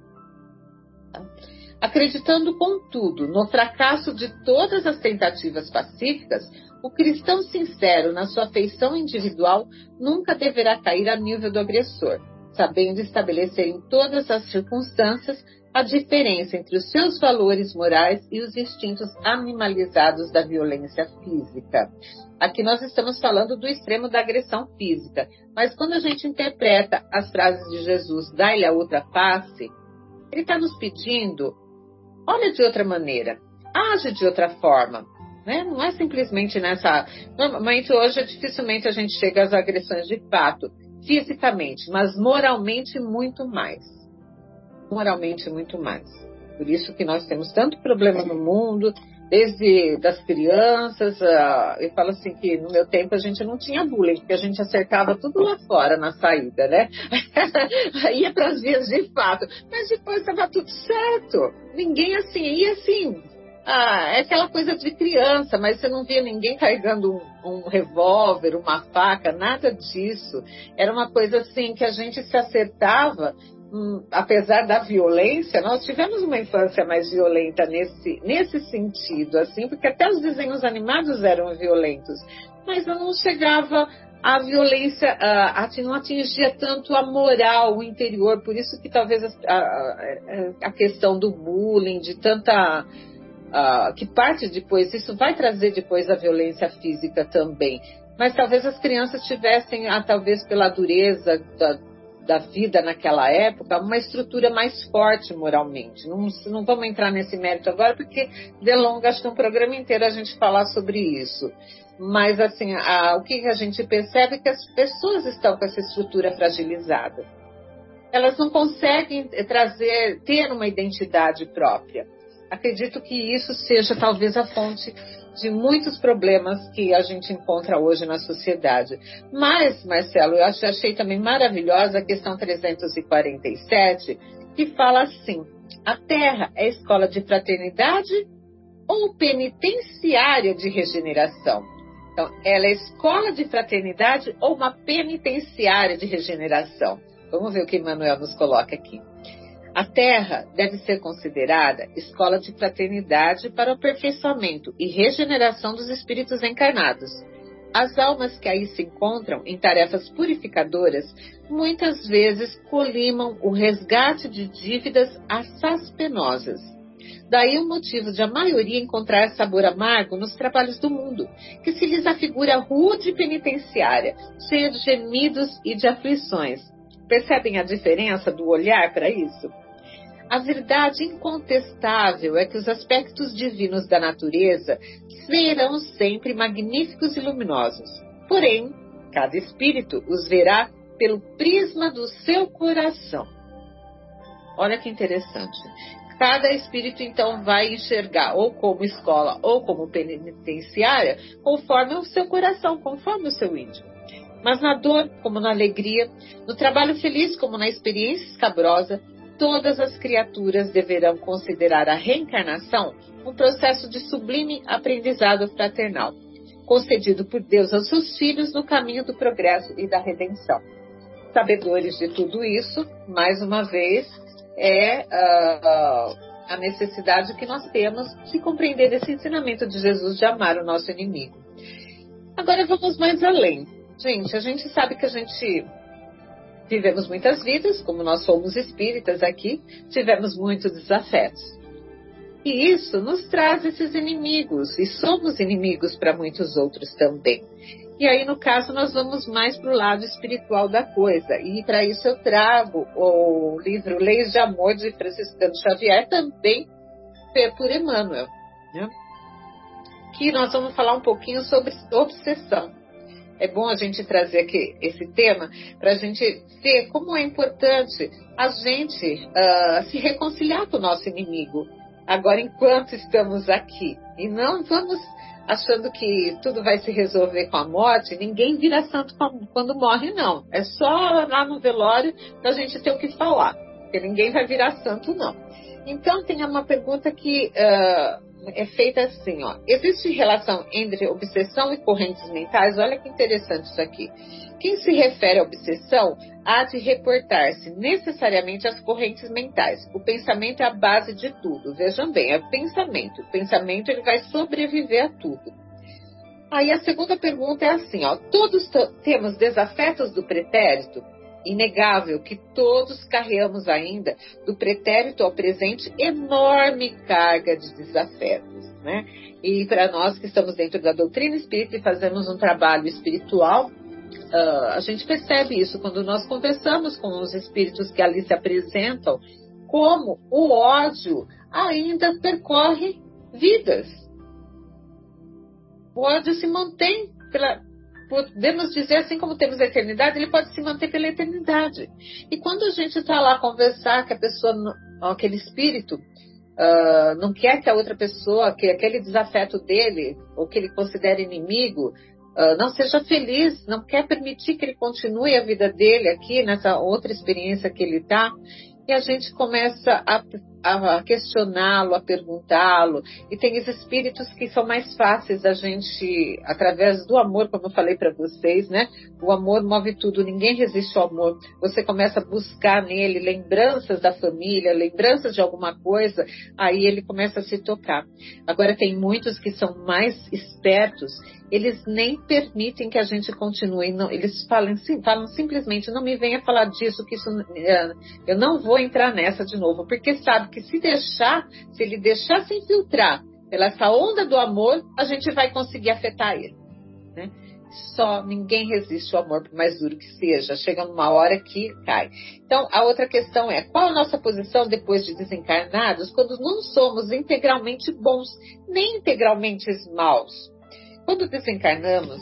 Acreditando, contudo, no fracasso de todas as tentativas pacíficas, o cristão sincero na sua feição individual nunca deverá cair a nível do agressor, sabendo estabelecer em todas as circunstâncias a diferença entre os seus valores morais e os instintos animalizados da violência física. Aqui nós estamos falando do extremo da agressão física, mas quando a gente interpreta as frases de Jesus, dá-lhe a outra face, ele está nos pedindo, olha de outra maneira, age de outra forma. Né? Não é simplesmente nessa. Normalmente hoje dificilmente a gente chega às agressões de fato, fisicamente, mas moralmente muito mais moralmente muito mais. Por isso que nós temos tanto problema no mundo, desde das crianças, uh, eu falo assim que no meu tempo a gente não tinha bullying, porque a gente acertava tudo lá fora na saída, né? *laughs* ia para as vias de fato, mas depois estava tudo certo. Ninguém assim, ia assim. Ah, é aquela coisa de criança, mas você não via ninguém carregando um, um revólver, uma faca, nada disso. Era uma coisa assim que a gente se acertava Hum, apesar da violência, nós tivemos uma infância mais violenta nesse, nesse sentido, assim, porque até os desenhos animados eram violentos, mas não chegava a violência, a, a, não atingia tanto a moral, o interior, por isso que talvez a, a, a questão do bullying, de tanta. Que parte depois, isso vai trazer depois a violência física também. Mas talvez as crianças tivessem, ah, talvez pela dureza da, da vida naquela época uma estrutura mais forte moralmente. Não, não vamos entrar nesse mérito agora, porque delonga acho que um programa inteiro a gente falar sobre isso. Mas, assim, a, o que a gente percebe é que as pessoas estão com essa estrutura fragilizada. Elas não conseguem trazer, ter uma identidade própria. Acredito que isso seja talvez a fonte de muitos problemas que a gente encontra hoje na sociedade. Mas, Marcelo, eu achei também maravilhosa a questão 347, que fala assim: a Terra é escola de fraternidade ou penitenciária de regeneração? Então, ela é escola de fraternidade ou uma penitenciária de regeneração? Vamos ver o que Emmanuel nos coloca aqui. A Terra deve ser considerada escola de fraternidade para o aperfeiçoamento e regeneração dos espíritos encarnados. As almas que aí se encontram em tarefas purificadoras muitas vezes colimam o resgate de dívidas assaz penosas. Daí o motivo de a maioria encontrar sabor amargo nos trabalhos do mundo, que se lhes afigura rude penitenciária, cheia de gemidos e de aflições. Percebem a diferença do olhar para isso? A verdade incontestável é que os aspectos divinos da natureza serão sempre magníficos e luminosos. Porém, cada espírito os verá pelo prisma do seu coração. Olha que interessante. Cada espírito então vai enxergar ou como escola ou como penitenciária, conforme o seu coração, conforme o seu íntimo. Mas na dor, como na alegria, no trabalho feliz, como na experiência escabrosa, todas as criaturas deverão considerar a reencarnação um processo de sublime aprendizado fraternal, concedido por Deus aos seus filhos no caminho do progresso e da redenção. Sabedores de tudo isso, mais uma vez, é uh, a necessidade que nós temos de compreender esse ensinamento de Jesus de amar o nosso inimigo. Agora vamos mais além. Gente, a gente sabe que a gente Vivemos muitas vidas, como nós somos espíritas aqui, tivemos muitos desafetos. E isso nos traz esses inimigos, e somos inimigos para muitos outros também. E aí, no caso, nós vamos mais para o lado espiritual da coisa. E para isso eu trago o livro Leis de Amor de Franciscano Xavier, também por Emmanuel. Né? Que nós vamos falar um pouquinho sobre obsessão. É bom a gente trazer aqui esse tema para a gente ver como é importante a gente uh, se reconciliar com o nosso inimigo agora enquanto estamos aqui. E não vamos achando que tudo vai se resolver com a morte, ninguém vira santo quando morre, não. É só lá no velório para a gente ter o que falar, porque ninguém vai virar santo, não. Então, tem uma pergunta que uh, é feita assim: ó, existe relação entre obsessão e correntes mentais? Olha que interessante isso aqui. Quem se refere à obsessão há de reportar-se necessariamente às correntes mentais. O pensamento é a base de tudo. Vejam bem, é pensamento. O pensamento ele vai sobreviver a tudo. Aí a segunda pergunta é assim, ó, todos temos desafetos do pretérito? Inegável que todos carregamos ainda do pretérito ao presente enorme carga de desafetos, né? E para nós que estamos dentro da doutrina espírita e fazemos um trabalho espiritual, uh, a gente percebe isso quando nós conversamos com os espíritos que ali se apresentam, como o ódio ainda percorre vidas. O ódio se mantém pela, podemos dizer assim como temos a eternidade, ele pode se manter pela eternidade. E quando a gente está lá a conversar que a pessoa, aquele espírito, uh, não quer que a outra pessoa, que aquele desafeto dele, ou que ele considera inimigo, uh, não seja feliz, não quer permitir que ele continue a vida dele aqui nessa outra experiência que ele está, e a gente começa a a questioná-lo, a perguntá-lo. E tem os espíritos que são mais fáceis a gente, através do amor, como eu falei para vocês, né? O amor move tudo, ninguém resiste ao amor. Você começa a buscar nele lembranças da família, lembranças de alguma coisa, aí ele começa a se tocar. Agora, tem muitos que são mais espertos eles nem permitem que a gente continue. Não, eles falam, sim, falam simplesmente, não me venha falar disso, que isso, é, eu não vou entrar nessa de novo, porque sabe que se deixar, se ele deixar se infiltrar pela essa onda do amor, a gente vai conseguir afetar ele. Né? Só ninguém resiste ao amor, por mais duro que seja. Chega numa hora que cai. Então, a outra questão é: qual a nossa posição depois de desencarnados quando não somos integralmente bons, nem integralmente maus? Quando desencarnamos,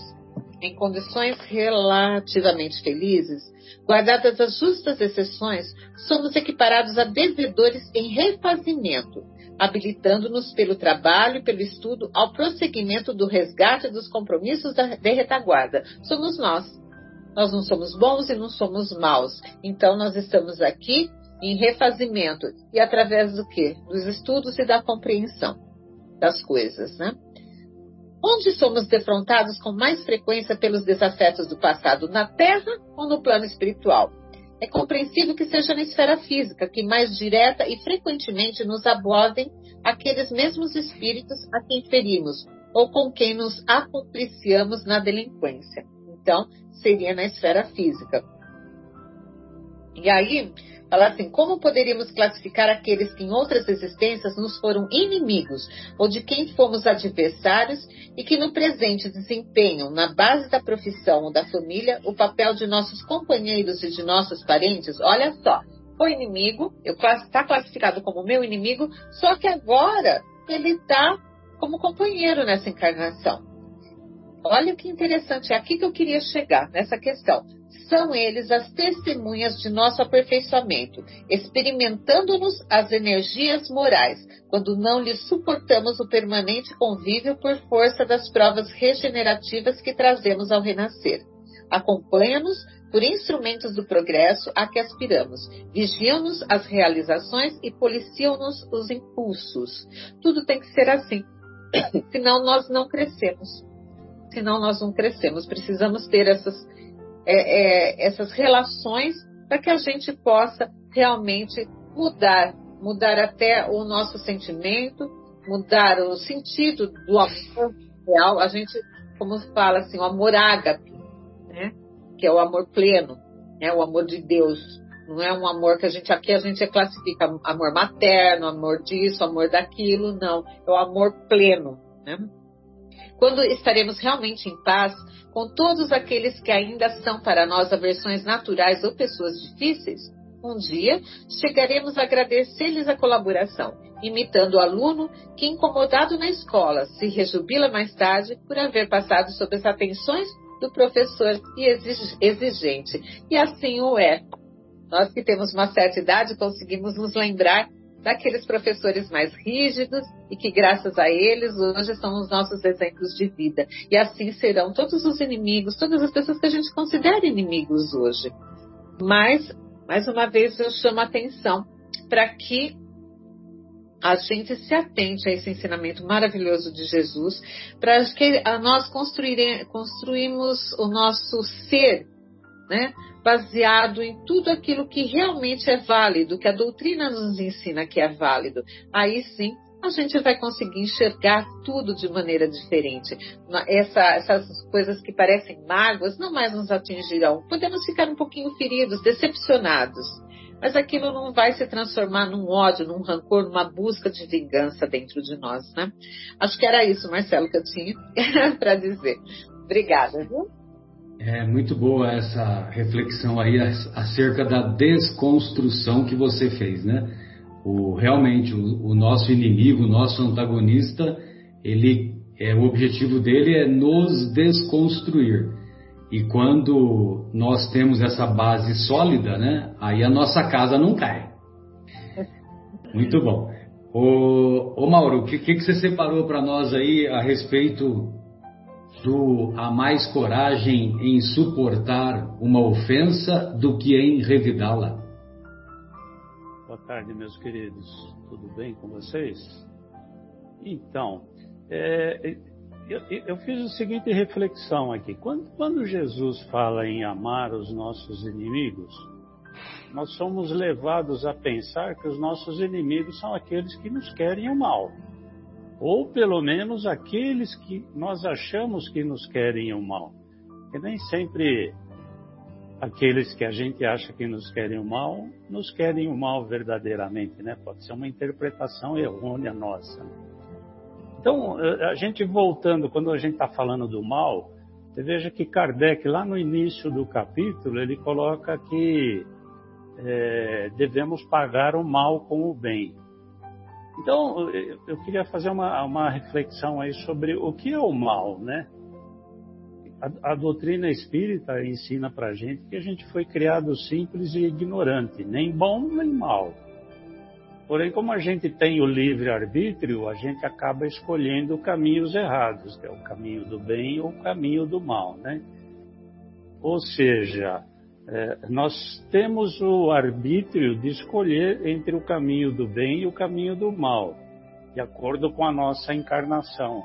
em condições relativamente felizes, guardadas as justas exceções, somos equiparados a devedores em refazimento, habilitando-nos pelo trabalho e pelo estudo ao prosseguimento do resgate dos compromissos da, de retaguarda. Somos nós. Nós não somos bons e não somos maus. Então, nós estamos aqui em refazimento. E através do quê? Dos estudos e da compreensão das coisas, né? Onde somos defrontados com mais frequência pelos desafetos do passado, na Terra ou no plano espiritual? É compreensível que seja na esfera física que mais direta e frequentemente nos abordem aqueles mesmos espíritos a quem ferimos ou com quem nos acompliciamos na delinquência. Então, seria na esfera física. E aí, Fala assim: como poderíamos classificar aqueles que em outras existências nos foram inimigos, ou de quem fomos adversários e que no presente desempenham, na base da profissão ou da família, o papel de nossos companheiros e de nossos parentes? Olha só, foi inimigo, está classificado como meu inimigo, só que agora ele está como companheiro nessa encarnação. Olha que interessante, é aqui que eu queria chegar, nessa questão. São eles as testemunhas de nosso aperfeiçoamento, experimentando-nos as energias morais, quando não lhes suportamos o permanente convívio por força das provas regenerativas que trazemos ao renascer. Acompanha-nos por instrumentos do progresso a que aspiramos, vigiam-nos as realizações e policiam-nos os impulsos. Tudo tem que ser assim, *coughs* senão nós não crescemos senão nós não crescemos. Precisamos ter essas, é, é, essas relações para que a gente possa realmente mudar, mudar até o nosso sentimento, mudar o sentido do amor real. A gente, como fala assim, o amor ágape, né? que é o amor pleno, é o amor de Deus. Não é um amor que a gente aqui a gente classifica amor materno, amor disso, amor daquilo, não. É o amor pleno, né? Quando estaremos realmente em paz com todos aqueles que ainda são para nós aversões naturais ou pessoas difíceis, um dia chegaremos a agradecer-lhes a colaboração, imitando o aluno que, incomodado na escola, se rejubila mais tarde por haver passado sob as atenções do professor e exigente. E assim o é. Nós que temos uma certa idade conseguimos nos lembrar daqueles professores mais rígidos e que, graças a eles, hoje são os nossos exemplos de vida. E assim serão todos os inimigos, todas as pessoas que a gente considera inimigos hoje. Mas, mais uma vez, eu chamo a atenção para que a gente se atente a esse ensinamento maravilhoso de Jesus, para que nós construímos o nosso ser, né? baseado em tudo aquilo que realmente é válido, que a doutrina nos ensina que é válido. Aí sim a gente vai conseguir enxergar tudo de maneira diferente. Essa, essas coisas que parecem mágoas não mais nos atingirão. Podemos ficar um pouquinho feridos, decepcionados, mas aquilo não vai se transformar num ódio, num rancor, numa busca de vingança dentro de nós, né? Acho que era isso, Marcelo, que eu tinha *laughs* para dizer. Obrigada, viu? É muito boa essa reflexão aí acerca da desconstrução que você fez, né? O, realmente, o, o nosso inimigo, o nosso antagonista, ele, é, o objetivo dele é nos desconstruir. E quando nós temos essa base sólida, né? Aí a nossa casa não cai. Muito bom. Ô, ô Mauro, o que, que, que você separou para nós aí a respeito do há mais coragem em suportar uma ofensa do que em revidá-la. Boa tarde, meus queridos. Tudo bem com vocês? Então, é, eu, eu, fiz a seguinte reflexão aqui. Quando, quando Jesus fala em amar os nossos inimigos, nós somos levados a pensar que os nossos inimigos são aqueles que nos querem o mal ou pelo menos aqueles que nós achamos que nos querem o mal. Que nem sempre aqueles que a gente acha que nos querem o mal, nos querem o mal verdadeiramente, né? Pode ser uma interpretação errônea nossa. Então, a gente voltando, quando a gente está falando do mal, você veja que Kardec, lá no início do capítulo, ele coloca que é, devemos pagar o mal com o bem. Então, eu queria fazer uma, uma reflexão aí sobre o que é o mal, né? A, a doutrina espírita ensina para gente que a gente foi criado simples e ignorante, nem bom nem mal. Porém, como a gente tem o livre-arbítrio, a gente acaba escolhendo caminhos errados, que é o caminho do bem ou o caminho do mal, né? Ou seja, é, nós temos o arbítrio de escolher entre o caminho do bem e o caminho do mal, de acordo com a nossa encarnação,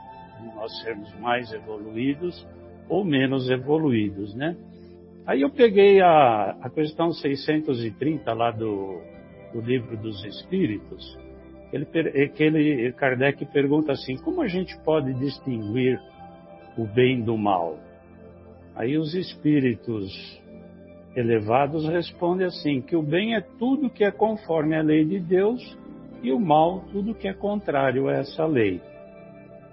nós sermos mais evoluídos ou menos evoluídos, né? Aí eu peguei a, a questão 630 lá do, do livro dos Espíritos, ele, que ele, Kardec pergunta assim, como a gente pode distinguir o bem do mal? Aí os Espíritos elevados responde assim: que o bem é tudo que é conforme à lei de Deus e o mal tudo que é contrário a essa lei.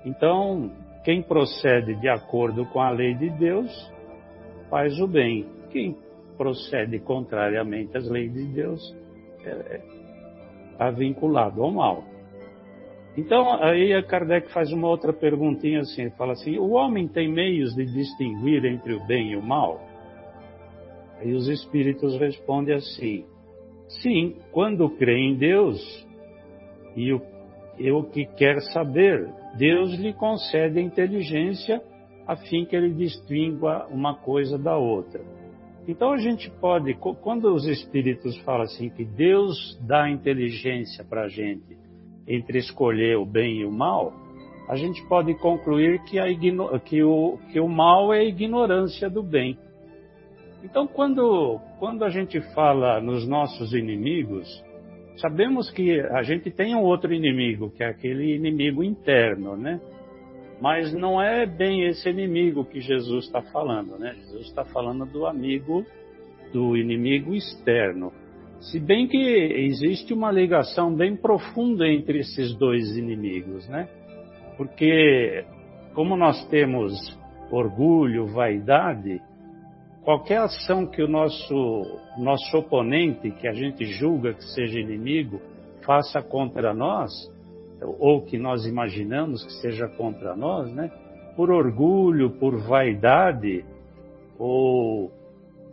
Então, quem procede de acordo com a lei de Deus faz o bem. Quem procede contrariamente às leis de Deus está é, é, vinculado ao mal. Então, aí a Kardec faz uma outra perguntinha assim, fala assim, o homem tem meios de distinguir entre o bem e o mal? Aí os espíritos respondem assim: sim, quando crê em Deus e o, e o que quer saber, Deus lhe concede inteligência a fim que ele distingua uma coisa da outra. Então a gente pode, quando os espíritos falam assim que Deus dá inteligência para a gente entre escolher o bem e o mal, a gente pode concluir que, que, o, que o mal é a ignorância do bem. Então, quando, quando a gente fala nos nossos inimigos, sabemos que a gente tem um outro inimigo, que é aquele inimigo interno, né? Mas não é bem esse inimigo que Jesus está falando, né? Jesus está falando do amigo, do inimigo externo. Se bem que existe uma ligação bem profunda entre esses dois inimigos, né? Porque como nós temos orgulho, vaidade, qualquer ação que o nosso, nosso oponente, que a gente julga que seja inimigo, faça contra nós, ou que nós imaginamos que seja contra nós, né? Por orgulho, por vaidade, ou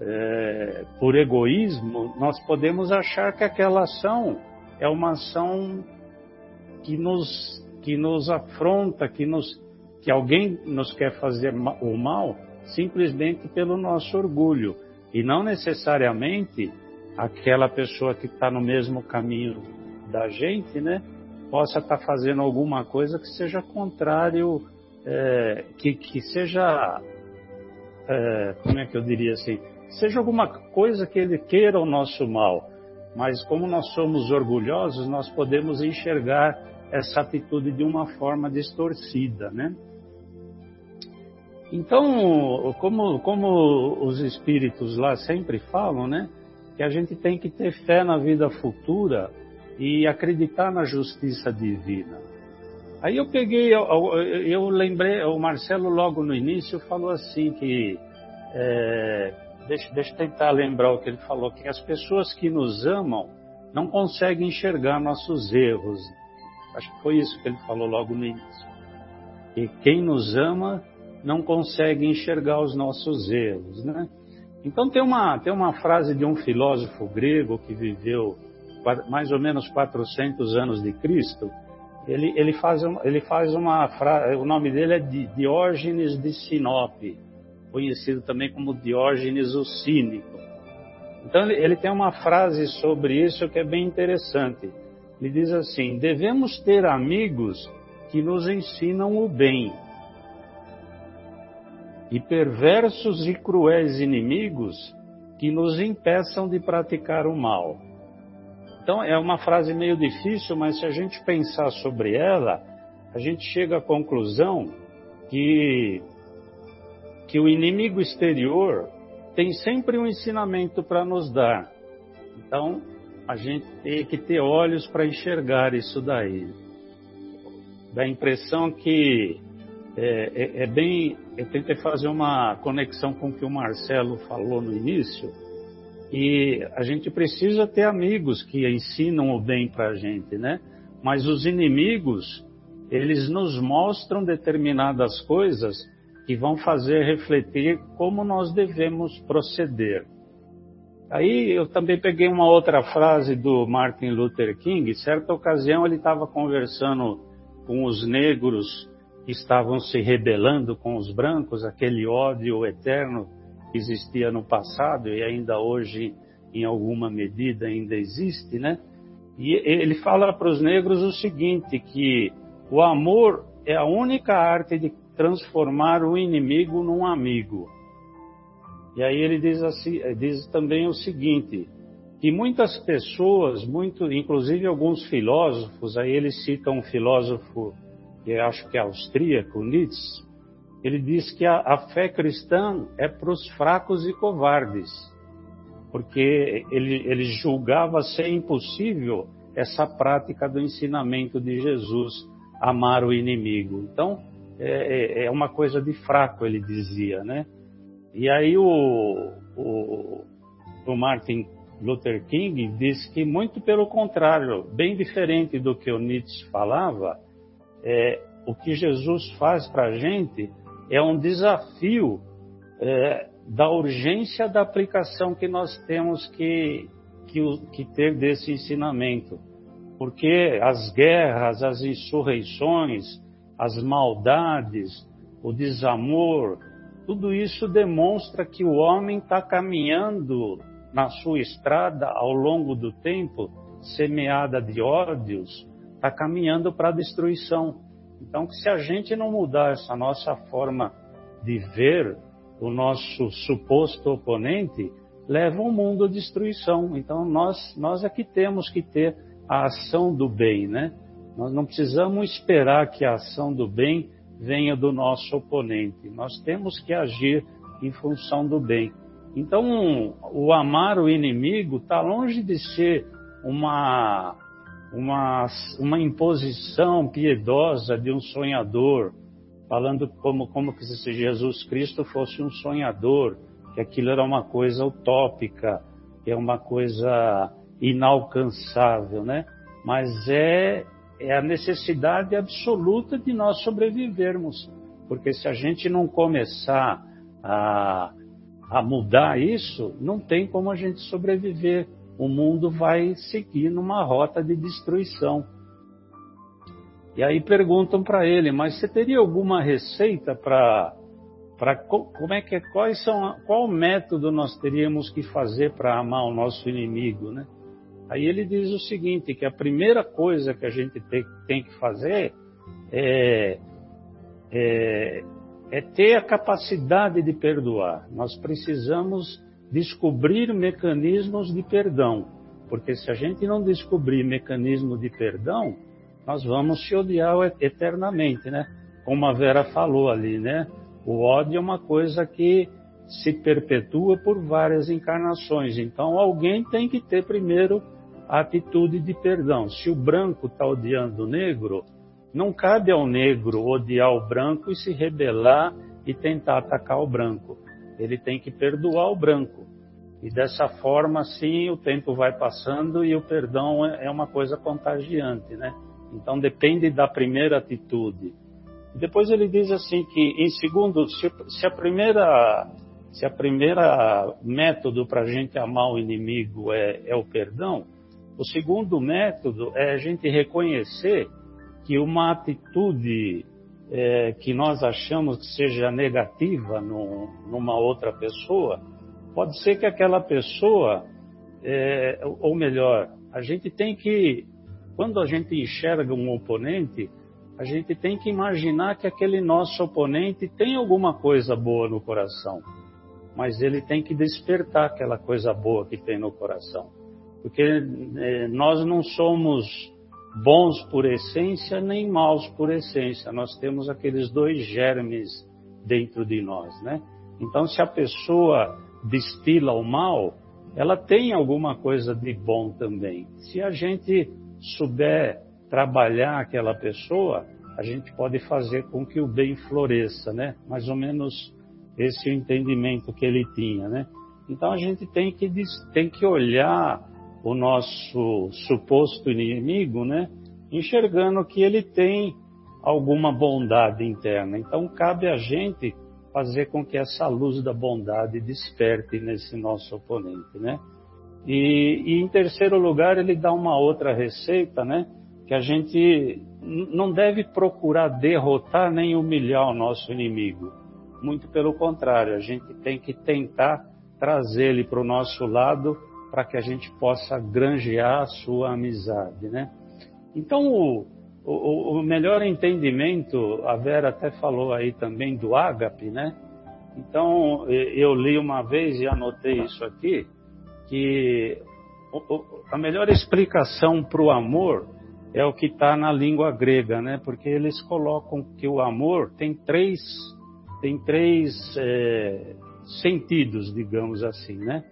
é, por egoísmo, nós podemos achar que aquela ação é uma ação que nos, que nos afronta, que, nos, que alguém nos quer fazer o mal simplesmente pelo nosso orgulho e não necessariamente aquela pessoa que está no mesmo caminho da gente, né, possa estar tá fazendo alguma coisa que seja contrário, é, que, que seja, é, como é que eu diria assim, seja alguma coisa que ele queira o nosso mal. Mas como nós somos orgulhosos, nós podemos enxergar essa atitude de uma forma distorcida, né? Então, como, como os espíritos lá sempre falam, né? Que a gente tem que ter fé na vida futura e acreditar na justiça divina. Aí eu peguei, eu, eu lembrei, o Marcelo logo no início falou assim que, é, deixa, deixa eu tentar lembrar o que ele falou, que as pessoas que nos amam não conseguem enxergar nossos erros. Acho que foi isso que ele falou logo no início. E quem nos ama não consegue enxergar os nossos erros, né? Então tem uma, tem uma frase de um filósofo grego que viveu mais ou menos 400 anos de Cristo. Ele, ele faz, ele faz uma frase, o nome dele é Diógenes de Sinope, conhecido também como Diógenes o Cínico. Então ele, ele tem uma frase sobre isso que é bem interessante. Ele diz assim: devemos ter amigos que nos ensinam o bem e perversos e cruéis inimigos que nos impeçam de praticar o mal. Então é uma frase meio difícil, mas se a gente pensar sobre ela, a gente chega à conclusão que que o inimigo exterior tem sempre um ensinamento para nos dar. Então, a gente tem que ter olhos para enxergar isso daí. Dá a impressão que é, é, é, bem. Eu tentei fazer uma conexão com o que o Marcelo falou no início. E a gente precisa ter amigos que ensinam o bem para a gente, né? Mas os inimigos, eles nos mostram determinadas coisas que vão fazer refletir como nós devemos proceder. Aí eu também peguei uma outra frase do Martin Luther King. Certa ocasião ele estava conversando com os negros estavam se rebelando com os brancos, aquele ódio eterno que existia no passado e ainda hoje, em alguma medida, ainda existe, né? E ele fala para os negros o seguinte, que o amor é a única arte de transformar o inimigo num amigo. E aí ele diz, assim, diz também o seguinte, que muitas pessoas, muito, inclusive alguns filósofos, aí ele cita um filósofo que acho que é austríaco, Nietzsche, ele diz que a, a fé cristã é para os fracos e covardes, porque ele, ele julgava ser impossível essa prática do ensinamento de Jesus, amar o inimigo. Então, é, é, é uma coisa de fraco, ele dizia, né? E aí o, o, o Martin Luther King diz que muito pelo contrário, bem diferente do que o Nietzsche falava, é, o que Jesus faz para a gente é um desafio é, da urgência da aplicação que nós temos que, que, que ter desse ensinamento. Porque as guerras, as insurreições, as maldades, o desamor, tudo isso demonstra que o homem está caminhando na sua estrada ao longo do tempo, semeada de ódios, está caminhando para a destruição. Então, se a gente não mudar essa nossa forma de ver o nosso suposto oponente, leva o mundo à destruição. Então, nós, nós é que temos que ter a ação do bem, né? Nós não precisamos esperar que a ação do bem venha do nosso oponente. Nós temos que agir em função do bem. Então, o amar o inimigo está longe de ser uma uma, uma imposição piedosa de um sonhador, falando como, como que se Jesus Cristo fosse um sonhador, que aquilo era uma coisa utópica, que é uma coisa inalcançável, né? Mas é, é a necessidade absoluta de nós sobrevivermos. Porque se a gente não começar a, a mudar isso, não tem como a gente sobreviver. O mundo vai seguir numa rota de destruição. E aí perguntam para ele, mas você teria alguma receita para para como é que é, quais são qual método nós teríamos que fazer para amar o nosso inimigo, né? Aí ele diz o seguinte, que a primeira coisa que a gente tem, tem que fazer é, é, é ter a capacidade de perdoar. Nós precisamos descobrir mecanismos de perdão, porque se a gente não descobrir mecanismo de perdão, nós vamos se odiar eternamente, né? Como a Vera falou ali, né? O ódio é uma coisa que se perpetua por várias encarnações. Então alguém tem que ter primeiro a atitude de perdão. Se o branco está odiando o negro, não cabe ao negro odiar o branco e se rebelar e tentar atacar o branco. Ele tem que perdoar o branco. E dessa forma, sim, o tempo vai passando e o perdão é, é uma coisa contagiante, né? Então depende da primeira atitude. Depois ele diz assim que, em segundo, se, se a primeira se a primeira método para a gente amar o inimigo é, é o perdão, o segundo método é a gente reconhecer que uma atitude é, que nós achamos que seja negativa no, numa outra pessoa, pode ser que aquela pessoa, é, ou melhor, a gente tem que, quando a gente enxerga um oponente, a gente tem que imaginar que aquele nosso oponente tem alguma coisa boa no coração, mas ele tem que despertar aquela coisa boa que tem no coração. Porque é, nós não somos bons por essência nem maus por essência, nós temos aqueles dois germes dentro de nós, né? Então, se a pessoa destila o mal, ela tem alguma coisa de bom também. Se a gente souber trabalhar aquela pessoa, a gente pode fazer com que o bem floresça, né? Mais ou menos esse é o entendimento que ele tinha, né? Então a gente tem que, tem que olhar o nosso suposto inimigo, né? Enxergando que ele tem alguma bondade interna. Então cabe a gente fazer com que essa luz da bondade desperte nesse nosso oponente, né? E, e em terceiro lugar ele dá uma outra receita, né? que a gente não deve procurar derrotar nem humilhar o nosso inimigo. Muito pelo contrário, a gente tem que tentar trazer ele para o nosso lado para que a gente possa granjear a sua amizade, né? Então, o, o, o, melhor entendimento, a Vera até falou aí também do ágape, né? Então, eu li uma vez e anotei isso aqui, que a melhor explicação para o amor é o que está na língua grega, né? Porque eles colocam que o amor tem três, tem três é, sentidos, digamos assim, né?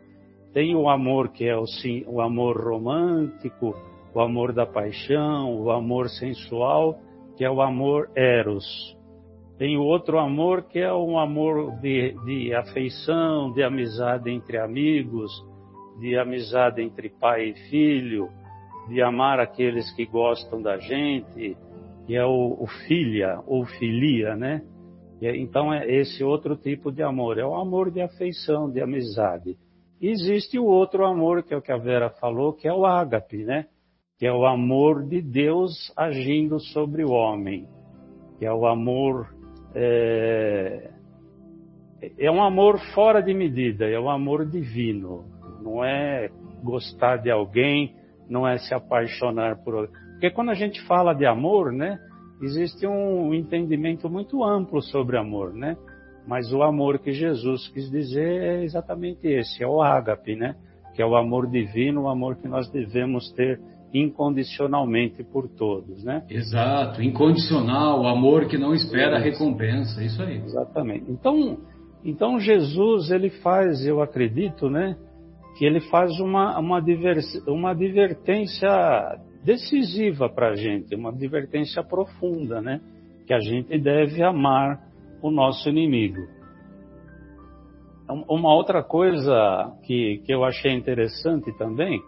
Tem o amor que é o, o amor romântico, o amor da paixão, o amor sensual, que é o amor eros. Tem o outro amor que é um amor de, de afeição, de amizade entre amigos, de amizade entre pai e filho, de amar aqueles que gostam da gente, que é o, o filha ou filia, né? É, então é esse outro tipo de amor, é o amor de afeição, de amizade. Existe o outro amor, que é o que a Vera falou, que é o ágape, né? Que é o amor de Deus agindo sobre o homem, que é o amor é, é um amor fora de medida, é um amor divino. Não é gostar de alguém não é se apaixonar por. Porque quando a gente fala de amor, né, existe um entendimento muito amplo sobre amor, né? Mas o amor que Jesus quis dizer é exatamente esse, é o ágape, né? Que é o amor divino, o amor que nós devemos ter incondicionalmente por todos, né? Exato, incondicional, o amor que não espera recompensa, isso aí. Exatamente. Então, então Jesus ele faz, eu acredito, né? que ele faz uma, uma, uma advertência decisiva para a gente, uma advertência profunda, né? que a gente deve amar o nosso inimigo. Uma outra coisa que, que eu achei interessante também,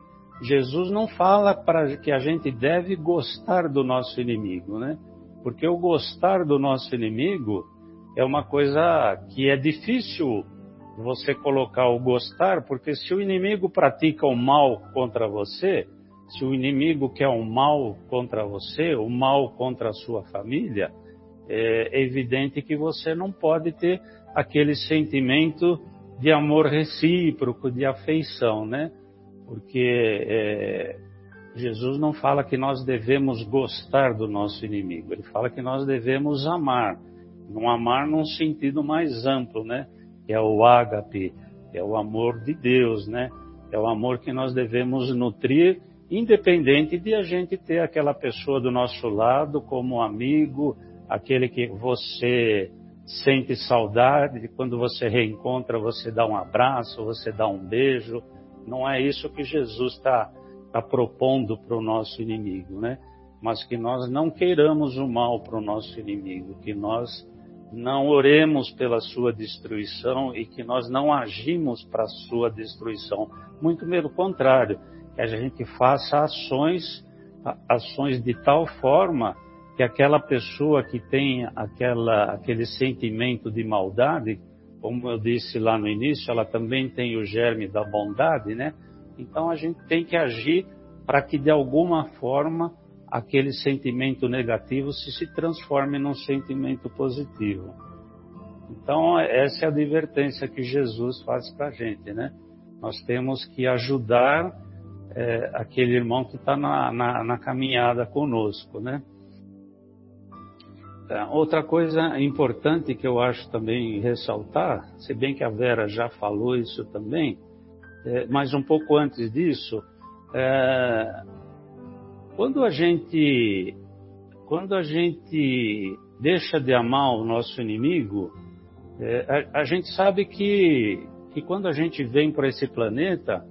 Jesus não fala para que a gente deve gostar do nosso inimigo, né? Porque o gostar do nosso inimigo é uma coisa que é difícil você colocar o gostar, porque se o inimigo pratica o mal contra você, se o inimigo quer o mal contra você, o mal contra a sua família, é evidente que você não pode ter aquele sentimento de amor recíproco, de afeição, né? Porque é, Jesus não fala que nós devemos gostar do nosso inimigo, ele fala que nós devemos amar. Não amar num sentido mais amplo, né? Que é o ágape, é o amor de Deus, né? É o amor que nós devemos nutrir, independente de a gente ter aquela pessoa do nosso lado como amigo, aquele que você sente saudade, quando você reencontra, você dá um abraço, você dá um beijo. Não é isso que Jesus está tá propondo para o nosso inimigo, né? Mas que nós não queiramos o mal para o nosso inimigo, que nós não oremos pela sua destruição e que nós não agimos para a sua destruição. Muito pelo contrário, que a gente faça ações, ações de tal forma que aquela pessoa que tem aquela, aquele sentimento de maldade, como eu disse lá no início, ela também tem o germe da bondade, né? Então a gente tem que agir para que de alguma forma aquele sentimento negativo se, se transforme num sentimento positivo. Então essa é a advertência que Jesus faz para a gente, né? Nós temos que ajudar é, aquele irmão que está na, na, na caminhada conosco, né? É, outra coisa importante que eu acho também ressaltar, se bem que a Vera já falou isso também, é, mas um pouco antes disso, é, quando a gente quando a gente deixa de amar o nosso inimigo, é, a, a, gente sabe que, que quando a gente vem para esse planeta,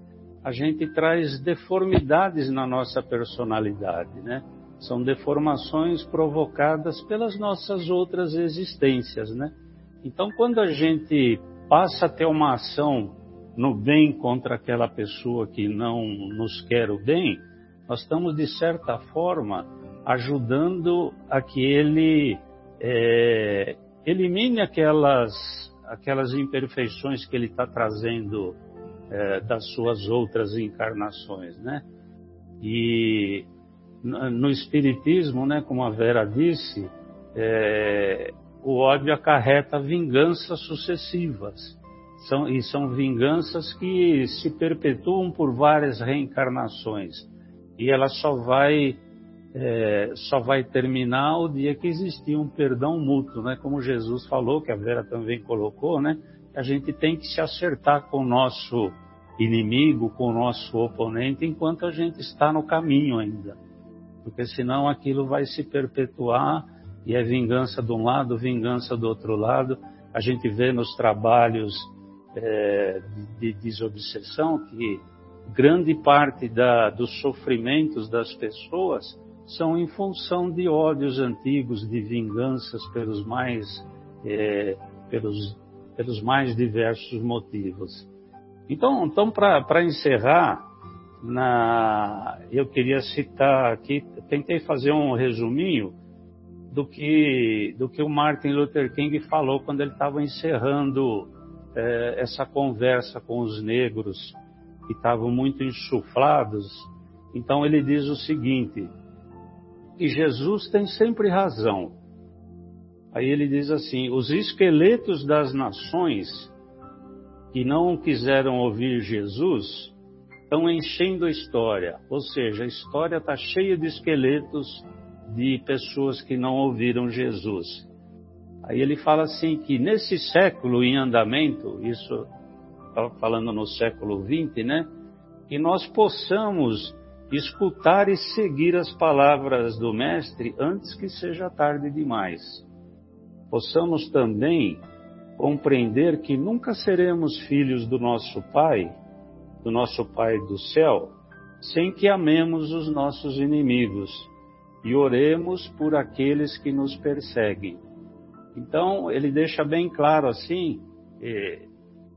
a gente traz deformidades na nossa personalidade, né? São deformações provocadas pelas nossas outras existências, né? Então, quando a gente passa a ter uma ação no bem contra aquela pessoa que não nos quer o bem, nós estamos, de certa forma, ajudando a que ele é, elimine aquelas, aquelas imperfeições que ele está trazendo é, das suas outras encarnações, né? E no Espiritismo, né, como a Vera disse, é, o ódio acarreta vinganças sucessivas. São, e são vinganças que se perpetuam por várias reencarnações. E ela só vai, é, só vai terminar o dia que existir um perdão mútuo, né? como Jesus falou, que a Vera também colocou, né? a gente tem que se acertar com o nosso inimigo, com o nosso oponente, enquanto a gente está no caminho ainda porque senão aquilo vai se perpetuar e é vingança de um lado, vingança do outro lado. A gente vê nos trabalhos é, de, de desobsessão que grande parte da, dos sofrimentos das pessoas são em função de ódios antigos, de vinganças pelos mais, é, pelos, pelos mais diversos motivos. Então, então para encerrar, na, eu queria citar aqui, tentei fazer um resuminho do que, do que o Martin Luther King falou quando ele estava encerrando é, essa conversa com os negros que estavam muito insuflados. Então ele diz o seguinte, que Jesus tem sempre razão. Aí ele diz assim: os esqueletos das nações que não quiseram ouvir Jesus estão enchendo a história, ou seja, a história está cheia de esqueletos de pessoas que não ouviram Jesus. Aí ele fala assim que nesse século em andamento, isso falando no século XX, né, que nós possamos escutar e seguir as palavras do Mestre antes que seja tarde demais. Possamos também compreender que nunca seremos filhos do nosso Pai do nosso Pai do céu, sem que amemos os nossos inimigos. e oremos por aqueles que nos perseguem. Então, ele deixa bem claro assim, eh,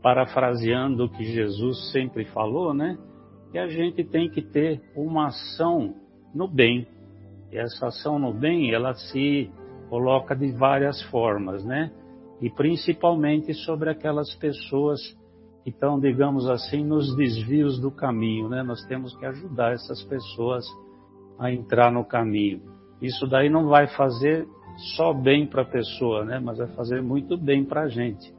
parafraseando o que Jesus sempre falou, né? Que a gente tem que ter uma ação no bem. E essa ação no bem, ela se coloca de várias formas, né? E principalmente sobre aquelas pessoas que estão, digamos assim, nos desvios do caminho, né? Nós temos que ajudar essas pessoas a entrar no caminho. Isso daí não vai fazer só bem para a pessoa, né? Mas vai fazer muito bem para a gente,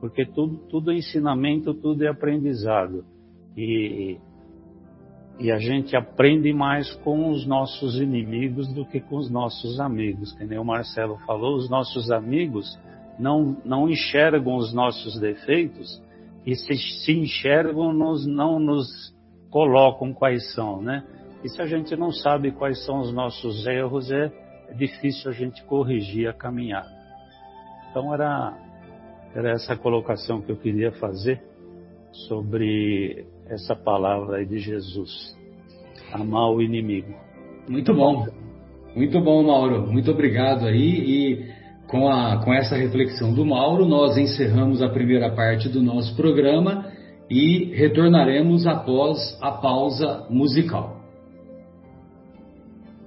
porque tudo, tudo é ensinamento, tudo é aprendizado e e a gente aprende mais com os nossos inimigos do que com os nossos amigos. Que nem o Marcelo falou, os nossos amigos não, não enxergam os nossos defeitos e se, se enxergam, nos, não nos colocam quais são, né? E se a gente não sabe quais são os nossos erros, é, é difícil a gente corrigir a caminhada. Então era, era essa colocação que eu queria fazer sobre essa palavra de Jesus. Amar o inimigo. Muito bom. Muito bom, Mauro. Muito obrigado aí. E com, a, com essa reflexão do Mauro, nós encerramos a primeira parte do nosso programa e retornaremos após a pausa musical.